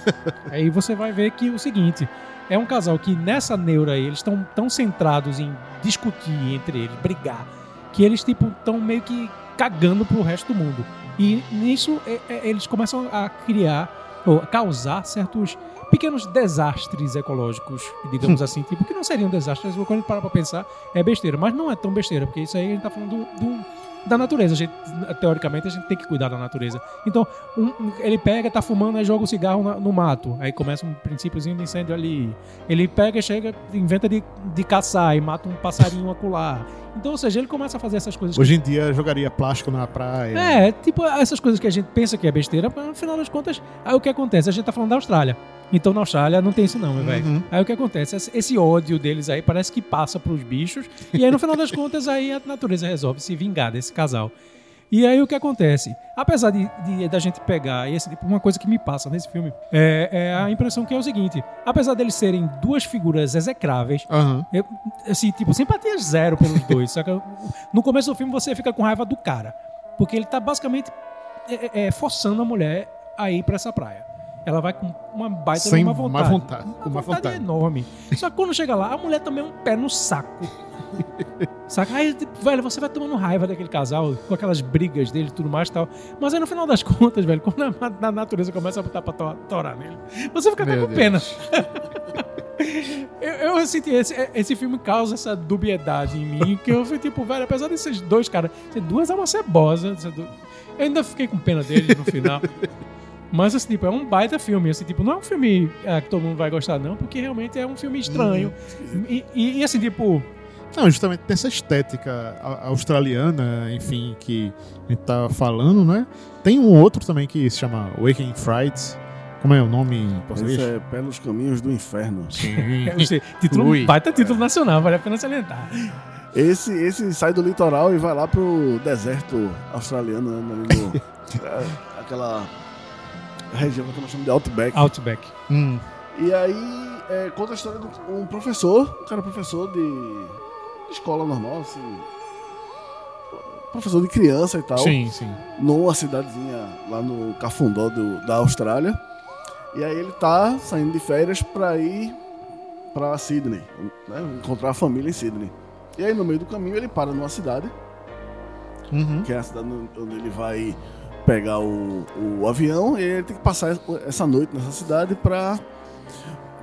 aí você vai ver que o seguinte, é um casal que nessa neura aí, eles estão tão centrados em discutir entre eles, brigar, que eles tipo estão meio que cagando pro resto do mundo. E nisso é- é- eles começam a criar ou a causar certos pequenos desastres ecológicos, digamos assim, tipo que não seriam desastres, quando a gente para pra pensar, é besteira, mas não é tão besteira, porque isso aí a gente tá falando do- do- da natureza. A gente, teoricamente, a gente tem que cuidar da natureza. Então, um- um- ele pega, tá fumando, aí joga o cigarro na- no mato. Aí começa um princípiozinho de incêndio ali. Ele pega, chega, inventa de, de caçar e mata um passarinho acular. Então, ou seja, ele começa a fazer essas coisas. Hoje em dia jogaria plástico na praia. É, tipo, essas coisas que a gente pensa que é besteira, mas no final das contas, aí o que acontece? A gente tá falando da Austrália. Então na Austrália não tem isso não, meu velho. Uhum. Aí o que acontece? Esse ódio deles aí parece que passa pros bichos. E aí no final das contas, aí a natureza resolve se vingar desse casal. E aí o que acontece? Apesar de, de- da gente pegar esse tipo, uma coisa que me passa nesse filme, é, é a impressão que é o seguinte: apesar deles serem duas figuras execráveis, Aham. eu, assim, tipo, simpatia zero pelos dois. saca? No começo do filme você fica com raiva do cara. Porque ele tá basicamente é, é, forçando a mulher a ir pra essa praia. Ela vai com uma baita de Sem uma má vontade. vontade, Uma com má vontade, vontade. enorme. Só que quando chega lá, a mulher também é um pé no saco. Saca? Aí, tipo, velho, você vai tomando raiva daquele casal, com aquelas brigas dele e tudo mais e tal. Mas aí no final das contas, velho, quando a, a natureza começa a botar pra to- torar nele, você fica até Meu com pena. Eu, eu senti esse, esse filme causa essa dubiedade em mim, que eu fui tipo, velho, apesar desses dois caras duas cebosas, ser du- eu ainda fiquei com pena deles no final. Mas, assim, tipo, é um baita filme. Assim, tipo, não é um filme ah, que todo mundo vai gostar, não, porque realmente é um filme estranho. E, e- e, assim, tipo, Não, justamente tem essa estética australiana, enfim, que a gente tá falando, né? Tem um outro também que se chama Waking Fright. Como é o nome em português? Esse é Pelos Caminhos do Inferno. Sim. título, Ui. baita título nacional, vale a pena salientar. Esse, esse sai do litoral e vai lá pro deserto australiano, né, ali no, é, aquela região que tô chamando de Outback. Outback. Hum. E aí é, conta a história de um professor, um cara professor de, escola normal, assim. Professor de criança e tal. Sim, sim. Numa cidadezinha lá no Cafundó do- da Austrália. E aí ele tá saindo de férias pra ir pra Sydney, né? Encontrar a família em Sydney. E aí no meio do caminho ele para numa cidade, Uhum. que é a cidade onde ele vai pegar o, o avião, e ele tem que passar essa noite nessa cidade pra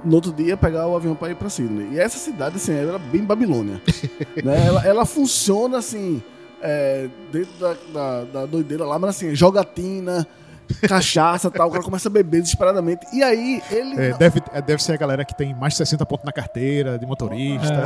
no outro dia pegar o avião pra ir pra Sydney. E essa cidade, assim, ela é bem Babilônia. né? ela, ela funciona assim, é, dentro da, da, da doideira lá, mas assim, jogatina, cachaça e tal, o cara começa a beber desesperadamente. E aí ele. É, deve, é, deve ser a galera que tem mais de 60 pontos na carteira, de motorista.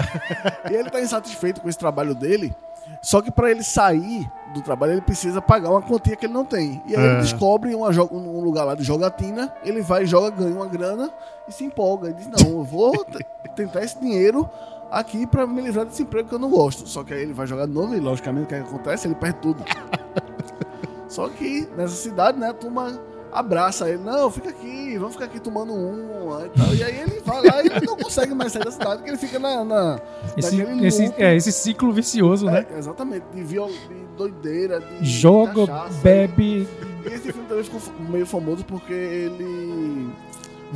E ele tá insatisfeito com esse trabalho dele. Só que pra ele sair do trabalho, ele precisa pagar uma quantia que ele não tem. E aí É. ele descobre uma um lugar lá de jogatina, ele vai, joga, ganha uma grana e se empolga. E diz: Não, eu vou tentar esse dinheiro aqui pra me livrar desse emprego que eu não gosto. Só que aí ele vai jogar de novo e, logicamente, o que acontece? Ele perde tudo. Só que nessa cidade, né, a turma abraça ele. Não, fica aqui, vamos ficar aqui tomando uma e tal. E aí ele vai lá e ele não consegue mais sair da cidade, porque ele fica na. na Esse, esse, é, esse ciclo vicioso, né? É, exatamente, de, viol, de doideira, de Joga, cachaça. bebe. E esse filme também ficou meio famoso porque ele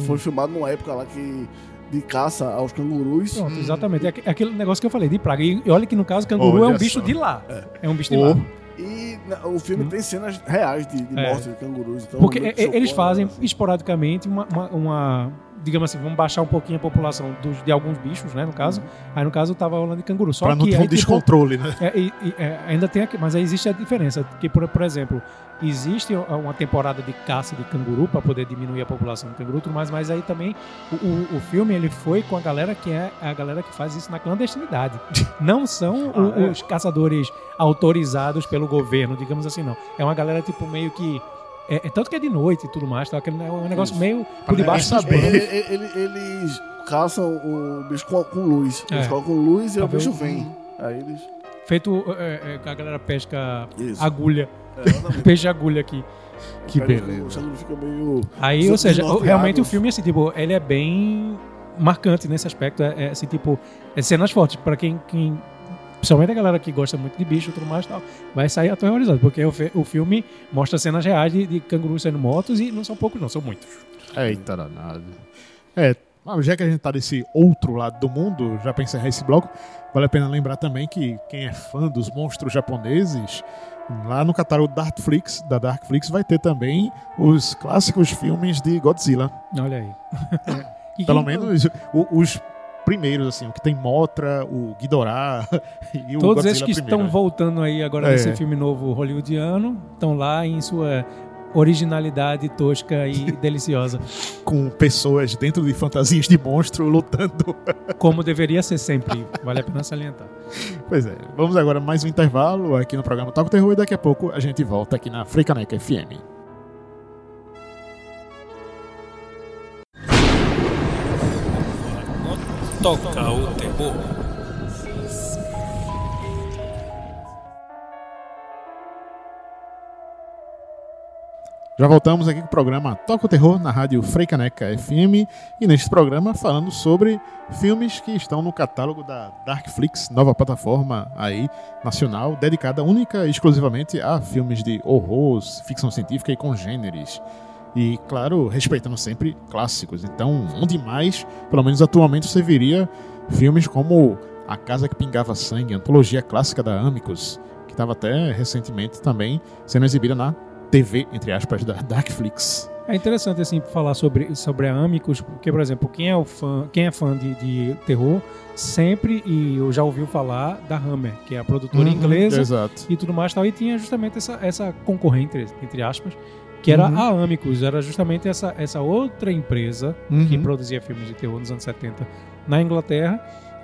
foi filmado numa época lá que de caça aos cangurus. Pronto, exatamente. É é aquele negócio que eu falei, de praga. E olha que no caso, canguru é Olha um bicho só. de lá. É, um bicho de Ô. lá. E o filme tem cenas reais de, de Hum. É. de cangurus. Então Porque e- eles chocou, fazem né? esporadicamente uma, uma- uma- Digamos assim, vamos baixar um pouquinho a população dos- de alguns bichos, né? No caso. Aí no caso tava rolando de canguru. Só pra não que ter aí, um tipo, descontrole, né? É, e- é, ainda tem aqui, mas aí existe a diferença, que por, por exemplo, existe uma temporada de caça de canguru para poder diminuir a população de canguru, mais, mas aí também o, o- o filme ele foi com a galera que é a galera que faz isso na clandestinidade. Não são Ah, é? os caçadores autorizados pelo governo, digamos assim, não. É uma galera tipo meio que é, é tanto que é de noite e tudo mais, tá? Aquele, é um negócio Isso. meio por debaixo dos ninguém Ele- ele- ele- eles caçam o bicho com, com luz. Eles É. colocam luz e Pra o bicho o- vem. Aí eles. Feito é, é, a galera pesca Isso. agulha, É, peixe agulha aqui. Que beleza. O canguru fica meio. Aí, ou seja, realmente o filme, assim, tipo, ele é bem marcante nesse aspecto. É, é, assim, tipo, é cenas fortes. Pra quem, quem. Principalmente a galera que gosta muito de bicho e tudo mais e tal, vai sair aterrorizado. Porque o, o filme mostra cenas reais de, de cangurus sendo mortos e não são poucos, não, são muitos. Eita danado. É, mas já que a gente tá desse outro lado do mundo, já pra encerrar esse bloco, vale a pena lembrar também que quem é fã dos monstros japoneses, lá no catálogo Darkflix, da Darkflix, vai ter também os clássicos filmes de Godzilla. Olha aí. E Pelo menos os primeiros, assim, o que tem Motra, o Ghidorah e o Todos Godzilla esses que primeiro. estão voltando aí agora É. nesse filme novo hollywoodiano estão lá em sua originalidade tosca e deliciosa, Com pessoas dentro de fantasias de monstro lutando. como deveria ser sempre. Vale a pena salientar. Pois é, vamos agora mais um intervalo aqui no programa Toco Terror e daqui a pouco a gente volta aqui na Frecaneca FM. Toca o terror. Já voltamos aqui com o programa Toca o Terror na rádio Freicaneca FM e neste programa falando sobre filmes que estão no catálogo da Darkflix, nova plataforma aí nacional dedicada única e exclusivamente a filmes de horror, ficção científica e congêneres. E, claro, respeitando sempre clássicos. Então, onde mais, pelo menos atualmente, você viria filmes como A Casa que Pingava Sangue, antologia clássica da Amicus, que estava até recentemente também sendo exibida na TV, entre aspas, da Darkflix. É interessante assim falar sobre, sobre a Amicus, porque, por exemplo, quem é, o fã, quem é fã de, de terror sempre e eu já ouviu falar da Hammer, que é a produtora Uhum, inglesa Exato. e tudo mais tal, e tinha justamente essa, essa concorrente, entre aspas, que era Uhum. a Amicus, era justamente essa, essa outra empresa que Uhum. produzia filmes de terror nos anos 70 na Inglaterra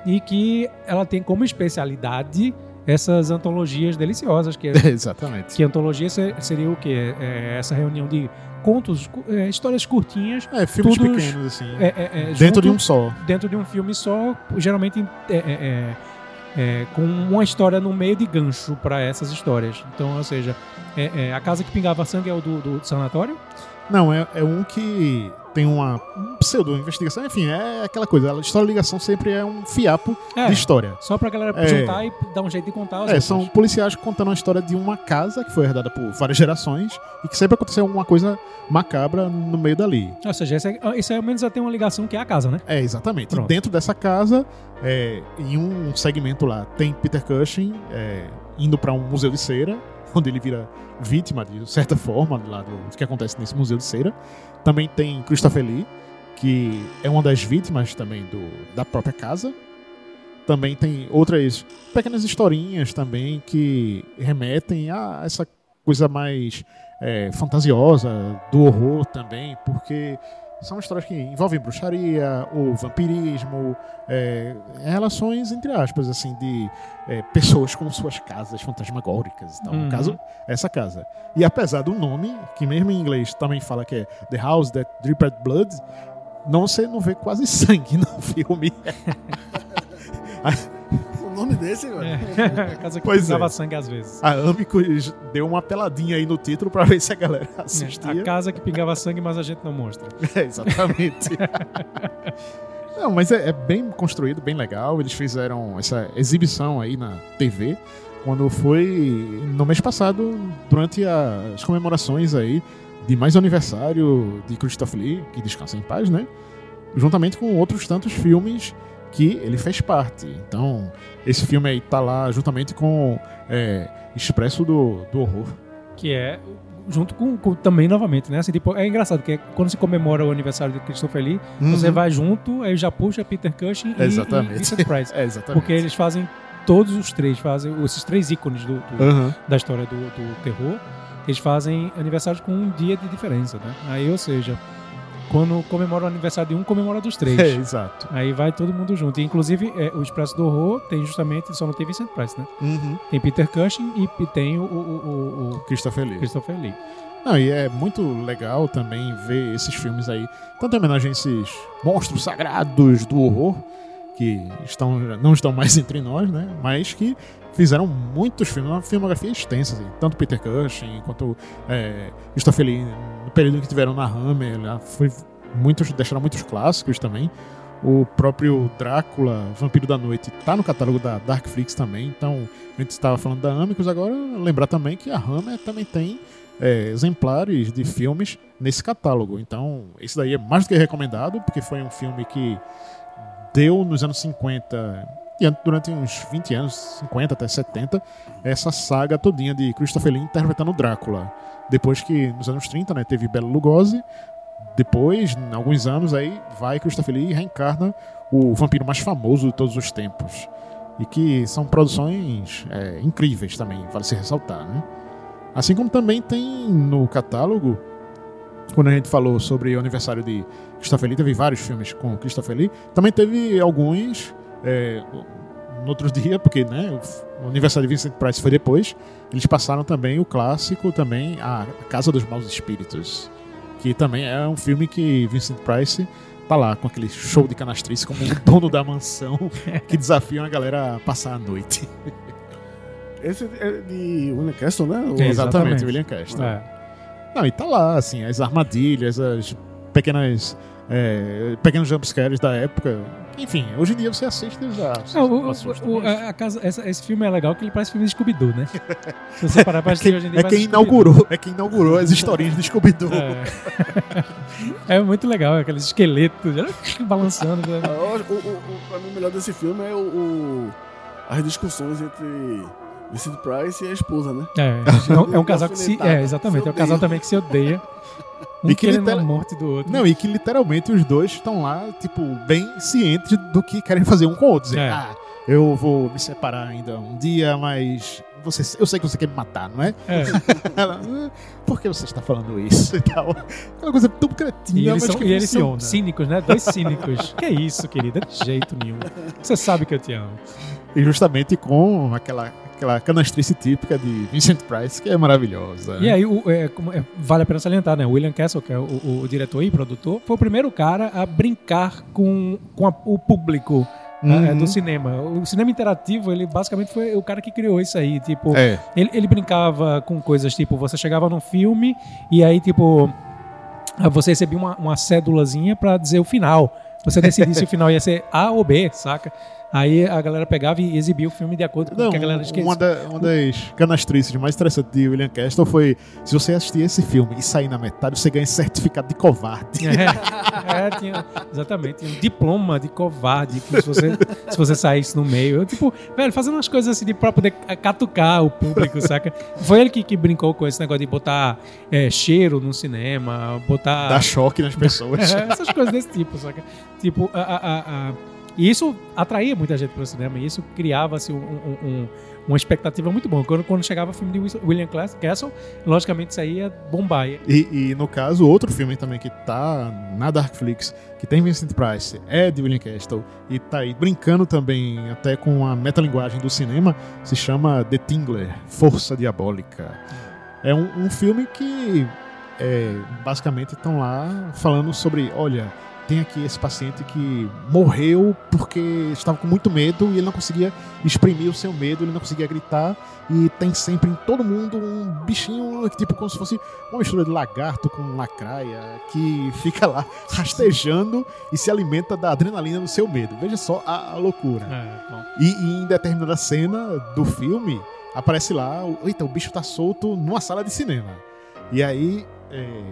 e que ela tem como especialidade essas antologias deliciosas, que é Exatamente. que antologia se- seria o quê? É essa reunião de contos, é, histórias curtinhas É, filmes Todos- pequenos, assim. é, é, é, dentro de junto- um só. dentro de um filme só, geralmente é, com uma história no meio de gancho para essas histórias. Então, ou seja, é, é, a casa que pingava sangue é o do, do sanatório? Não, é, é um que tem uma pseudo-investigação, enfim, é aquela coisa. A história de ligação sempre é um fiapo É. de história. Só pra galera É. juntar e dar um jeito de contar É, outras. são policiais contando a história de uma casa que foi herdada por várias gerações e que sempre aconteceu alguma coisa macabra no meio dali. Ou seja, esse, é, esse ao menos já tem uma ligação que é a casa, né? É, exatamente. Pronto. E dentro dessa casa, é, em um segmento lá, tem Peter Cushing é, indo para um museu de cera, onde ele vira vítima de certa forma lá do, do que acontece nesse museu de cera. Também tem Christopher Lee, que é uma das vítimas também do, da própria casa. Também tem outras pequenas historinhas também que remetem a essa coisa mais é, fantasiosa do horror também, porque são histórias que envolvem bruxaria, ou vampirismo, é, relações, entre aspas, assim, de é, pessoas com suas casas fantasmagóricas. Então, Uhum. no caso, essa casa. E apesar do nome, que mesmo em inglês também fala que é The House That Dripped Blood, não, você não vê quase sangue no filme. Nome desse, velho. É. a casa que Pois pisava é. sangue às vezes. A Amicus deu uma peladinha aí no título pra ver se a galera assistia. A casa que pingava sangue, mas a gente não mostra. É, exatamente. Não, mas é, é bem construído, bem legal. Eles fizeram essa exibição aí na TV quando foi no mês passado, durante as comemorações aí de mais aniversário de Christopher Lee, que descansa em paz, né? Juntamente com outros tantos filmes que ele fez parte. Então, esse filme aí tá lá juntamente com é, Expresso do, do Horror. Que é junto com, com- também novamente, né? Assim, tipo, é engraçado que quando se comemora o aniversário de Christopher Lee, você Uhum. vai junto, aí já puxa Peter Cushing e- e, Exatamente. Vincent Price. É, exatamente. Porque eles fazem todos os três, fazem esses três ícones do, do- Aham. da história do, do terror, eles fazem aniversários com um dia de diferença, né? Aí, ou seja, quando comemora o aniversário de um, comemora dos três. É, exato. Aí vai todo mundo junto. E, inclusive, é, o Expresso do Horror tem justamente, só não tem Vincent Price, né? Uhum. Tem Peter Cushing e, tem o, o- o- o Christopher Lee. Christopher Lee. Não, e é muito legal também ver esses filmes aí, tanto em homenagem a esses monstros sagrados do horror, que estão, não estão mais entre nós, né? Mas que fizeram muitos filmes, uma filmografia extensa, assim, tanto Peter Cushing quanto é, no período que tiveram na Hammer, lá foi muitos, deixaram muitos clássicos também. O próprio Drácula, Vampiro da Noite, tá no catálogo da Darkflix também. Então, a gente estava falando da Amicus, agora lembrar também que a Hammer também tem é, exemplares de filmes nesse catálogo. Então, esse daí é mais do que recomendado, porque foi um filme que deu nos anos 50 e an- durante uns 20 anos, 50 até 70, essa saga todinha de Christopher Lee interpretando Drácula. Depois que, nos anos 30, né, teve Bela Lugosi, depois, em alguns anos, aí vai Christopher Lee e reencarna o vampiro mais famoso de todos os tempos. E que são produções é, incríveis também, vale se ressaltar, né? Assim como também tem no catálogo, quando a gente falou sobre o aniversário de Christopher Lee, teve vários filmes com Christopher Lee, também teve alguns é, no outro dia, porque né, o, aniversário de Vincent Price foi depois, eles passaram também o clássico, também a Casa dos Maus Espíritos, que também é um filme que Vincent Price tá lá com aquele show de canastrice como o dono da mansão que desafiam a galera a passar a noite. Esse é de William Castle, né? É, Exatamente, exatamente. William Castle. É. Não, e tá lá, assim, as armadilhas, as pequenas. É, pequenos jumpscares da época. Enfim, hoje em dia você assiste e já. É, o- o- assusta, o- mas- a- a casa- essa- esse filme é legal que ele parece filme de Scooby-Doo, né? Se você parar pra assistir hoje em dia, É quem inaugurou, é quem inaugurou as historinhas de Scooby-Doo. É. É muito legal, aqueles esqueletos balançando. né? Ah, o, o, o, pra mim, o melhor desse filme é o, o- as discussões entre Vincent Price e a esposa, né? É, é um, é um casal que se. É, exatamente. Se É um casal também que se odeia. Um E que querendo litera- a morte do outro. Não, e que literalmente os dois estão lá, tipo, bem cientes do que querem fazer um com o outro. Dizer, É. ah, eu vou me separar ainda um dia, mas você, eu sei que você quer me matar, não é? É. Ela, "Ah, por que você está falando isso e tal? Aquela coisa tão cretina, E eles, são, que e eles são cínicos, né? Dois cínicos. que isso, querida? De jeito nenhum. Você sabe que eu te amo. E justamente com aquela, aquela canastrice típica de Vincent Price, que é maravilhosa. E aí, o- é, é, vale a pena salientar, né? William Castle, que é o, o- diretor e produtor, foi o primeiro cara a brincar com, com a- o público Uhum. é, do cinema. O cinema interativo, ele basicamente foi o cara que criou isso aí. Tipo, É. ele, ele brincava com coisas tipo, você chegava num filme e aí, tipo. Você recebia uma, uma cédulazinha pra dizer o final. Você decidia se o final ia ser A ou B, saca? Aí a galera pegava e exibia o filme de acordo com o que a galera esquecia. uma, da- uma das canastrices mais interessantes de William Castle foi: se você assistir esse filme e sair na metade, você ganha certificado de covarde. É, é, tinha, exatamente, tinha um diploma de covarde que se você, se você saísse no meio. Eu, tipo, velho, fazendo umas coisas assim de, pra poder catucar o público, saca? Foi ele que, que brincou com esse negócio de botar é, cheiro no cinema, botar. Dá choque nas pessoas. É, essas coisas desse tipo, saca? Tipo, a, a- a- E isso atraía muita gente para o cinema, e isso criava-se um- um- um- uma expectativa muito boa. Quando, quando chegava o filme de Wil- William Castle, logicamente isso aí ia bombar. E- E, no caso, outro filme também que tá na Darkflix, que tem Vincent Price, é de William Castle, e tá aí brincando também até com a metalinguagem do cinema, se chama The Tingler, Força Diabólica. É um, um filme que é, basicamente estão lá falando sobre, olha, tem aqui esse paciente que morreu porque estava com muito medo e ele não conseguia exprimir o seu medo, ele não conseguia gritar e tem sempre em todo mundo um bichinho tipo como se fosse uma mistura de lagarto com lacraia que fica lá rastejando e se alimenta da adrenalina do seu medo. Veja só a, a loucura. É. E, e em determinada cena do filme, aparece lá, o- eita, o bicho tá solto numa sala de cinema. E aí, é,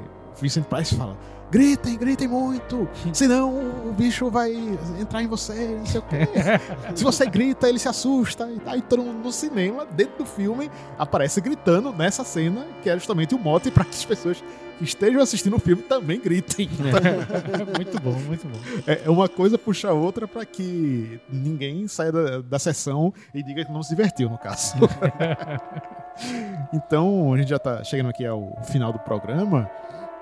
Vincent Price fala: gritem, gritem muito, senão o bicho vai entrar em você, não sei o quê. Se você grita, ele se assusta. E aí todo mundo no cinema, dentro do filme, aparece gritando nessa cena, que é justamente o mote para que as pessoas que estejam assistindo o filme também gritem. muito bom, muito bom. É é uma coisa puxa a outra para que ninguém saia da, da sessão e diga que não se divertiu, no caso. então, a gente já tá chegando aqui ao final do programa.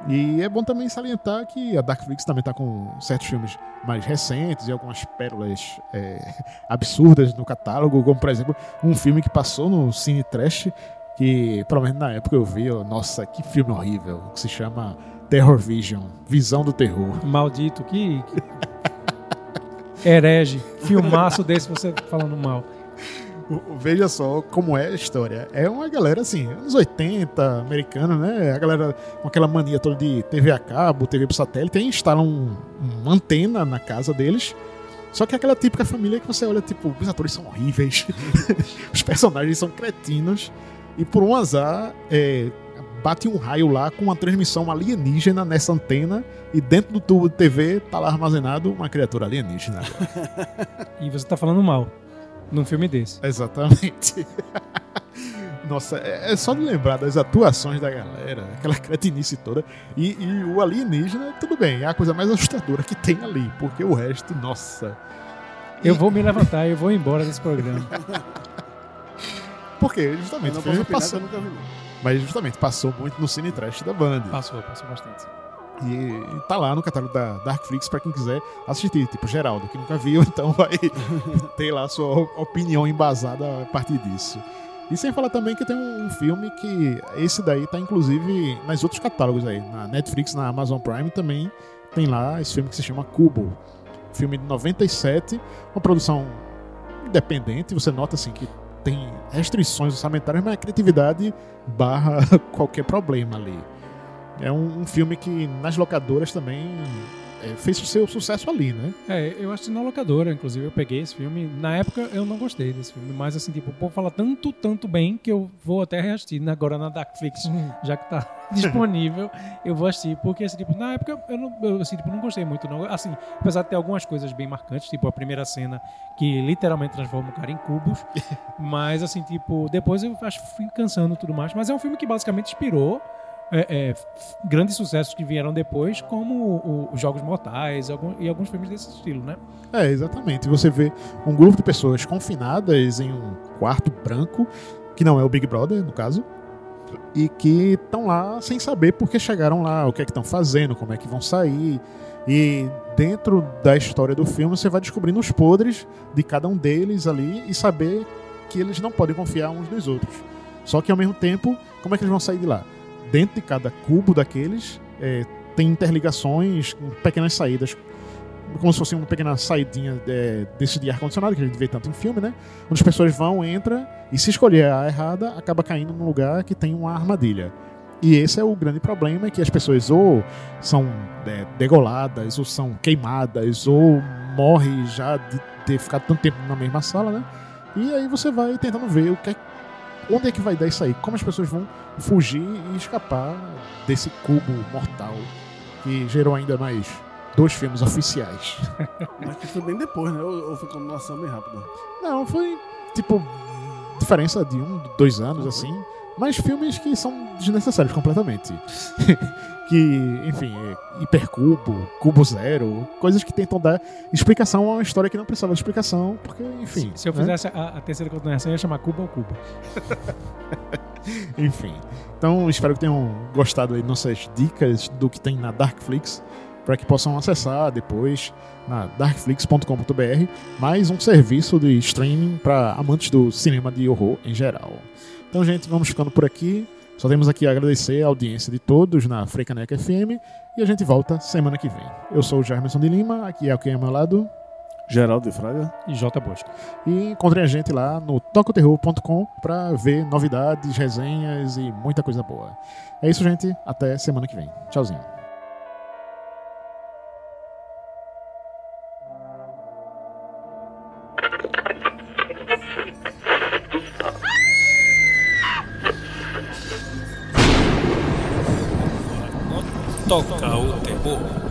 E é bom também salientar que a Darkflix também tá com certos filmes mais recentes e algumas pérolas é, absurdas no catálogo, como por exemplo um filme que passou no Cine Trash, que pelo menos na época eu vi, nossa, que filme horrível, que se chama Terror Vision, Visão do Terror. Maldito, que... Herege, filmaço desse você falando mal. Veja só como é a história. É uma galera assim, anos 80, americana, né? A galera com aquela mania toda de TV a cabo, TV por satélite, aí instalam um, uma antena na casa deles. Só que é aquela típica família que você olha, tipo, os atores são horríveis, os personagens são cretinos, e por um azar, é, bate um raio lá com uma transmissão alienígena nessa antena, e dentro do tubo de TV tá lá armazenado uma criatura alienígena. E você tá falando mal num filme desse. Exatamente. Nossa, é, é só de lembrar das atuações da galera, aquela cretinice toda. E, e o alienígena, tudo bem, é a coisa mais assustadora que tem ali, porque o resto, nossa. Eu vou me levantar e eu vou embora desse programa. Porque Eu justamente não o posso filme opinar que passou, eu nunca vi. não. mas justamente passou muito no cine trash da Band. Passou, passou bastante. E, tá lá no catálogo da Darkflix pra quem quiser assistir, tipo Geraldo, que nunca viu, então vai ter lá sua opinião embasada a partir disso. E sem falar também que tem um filme que esse daí tá inclusive nas outros catálogos aí, na Netflix, na Amazon Prime também tem lá esse filme que se chama Cubo. Filme de 97, uma produção independente, você nota assim que tem restrições orçamentárias, mas a criatividade barra qualquer problema ali. É um, um filme que nas locadoras também é, fez o seu sucesso ali, né? É, eu assisti na locadora, inclusive eu peguei esse filme. Na época eu não gostei desse filme, mas assim, tipo, o povo fala tanto, tanto bem que eu vou até reassistir agora na Darkflix, já que tá disponível, eu vou assistir. Porque, assim, tipo, na época eu não, eu, assim, tipo, não gostei muito, não. Assim, apesar de ter algumas coisas bem marcantes, tipo a primeira cena que literalmente transforma o cara em cubos. mas, assim, tipo, depois eu acho que fui cansando e tudo mais. Mas é um filme que basicamente inspirou. É, é, grandes sucessos que vieram depois, como os Jogos Mortais algum- e alguns filmes desse estilo, né? É, exatamente. Você vê um grupo de pessoas confinadas em um quarto branco, que não é o Big Brother, no caso, e que estão lá sem saber por que chegaram lá, o que é que estão fazendo, como é que vão sair. E dentro da história do filme você vai descobrindo os podres de cada um deles ali e saber que eles não podem confiar uns nos outros. Só que ao mesmo tempo, como é que eles vão sair de lá? Dentro de cada cubo daqueles é, tem interligações, pequenas saídas como se fosse uma pequena saidinha é, desse de ar-condicionado, que a gente vê tanto em filme, né? Onde as pessoas vão, entra e se escolher a errada, acaba caindo num lugar que tem uma armadilha. E esse é o grande problema, é que as pessoas ou são é, degoladas, ou são queimadas, ou morrem já de ter ficado tanto tempo na mesma sala, né? E aí você vai tentando ver o que é, onde é que vai dar isso aí, como as pessoas vão fugir e escapar desse cubo mortal que gerou ainda mais dois filmes oficiais. Mas que foi bem depois, né? Ou, ou foi continuação bem rápida? Não, foi tipo diferença de um, dois anos, assim. Mas filmes que são desnecessários completamente. que, enfim, é hipercubo, cubo zero, coisas que tentam dar explicação a uma história que não precisava de explicação, porque, enfim. Se eu né? fizesse a, a terceira continuação, eu ia chamar Cuba ou Cuba. Enfim. Então, espero que tenham gostado aí de nossas dicas do que tem na Darkflix, para que possam acessar depois na darkflix.com.br, mais um serviço de streaming para amantes do cinema de horror em geral. Então, gente, vamos ficando por aqui. Só temos aqui a agradecer a audiência de todos na Frecaneca FM e a gente volta semana que vem. Eu sou o Jarmerson de Lima, aqui é o que é ao meu lado. Geraldo de Fraga. E J. Bosco. E encontrem a gente lá no tocoterror.com para ver novidades, resenhas e muita coisa boa. É isso, gente. Até semana que vem. Tchauzinho. Toca o terror.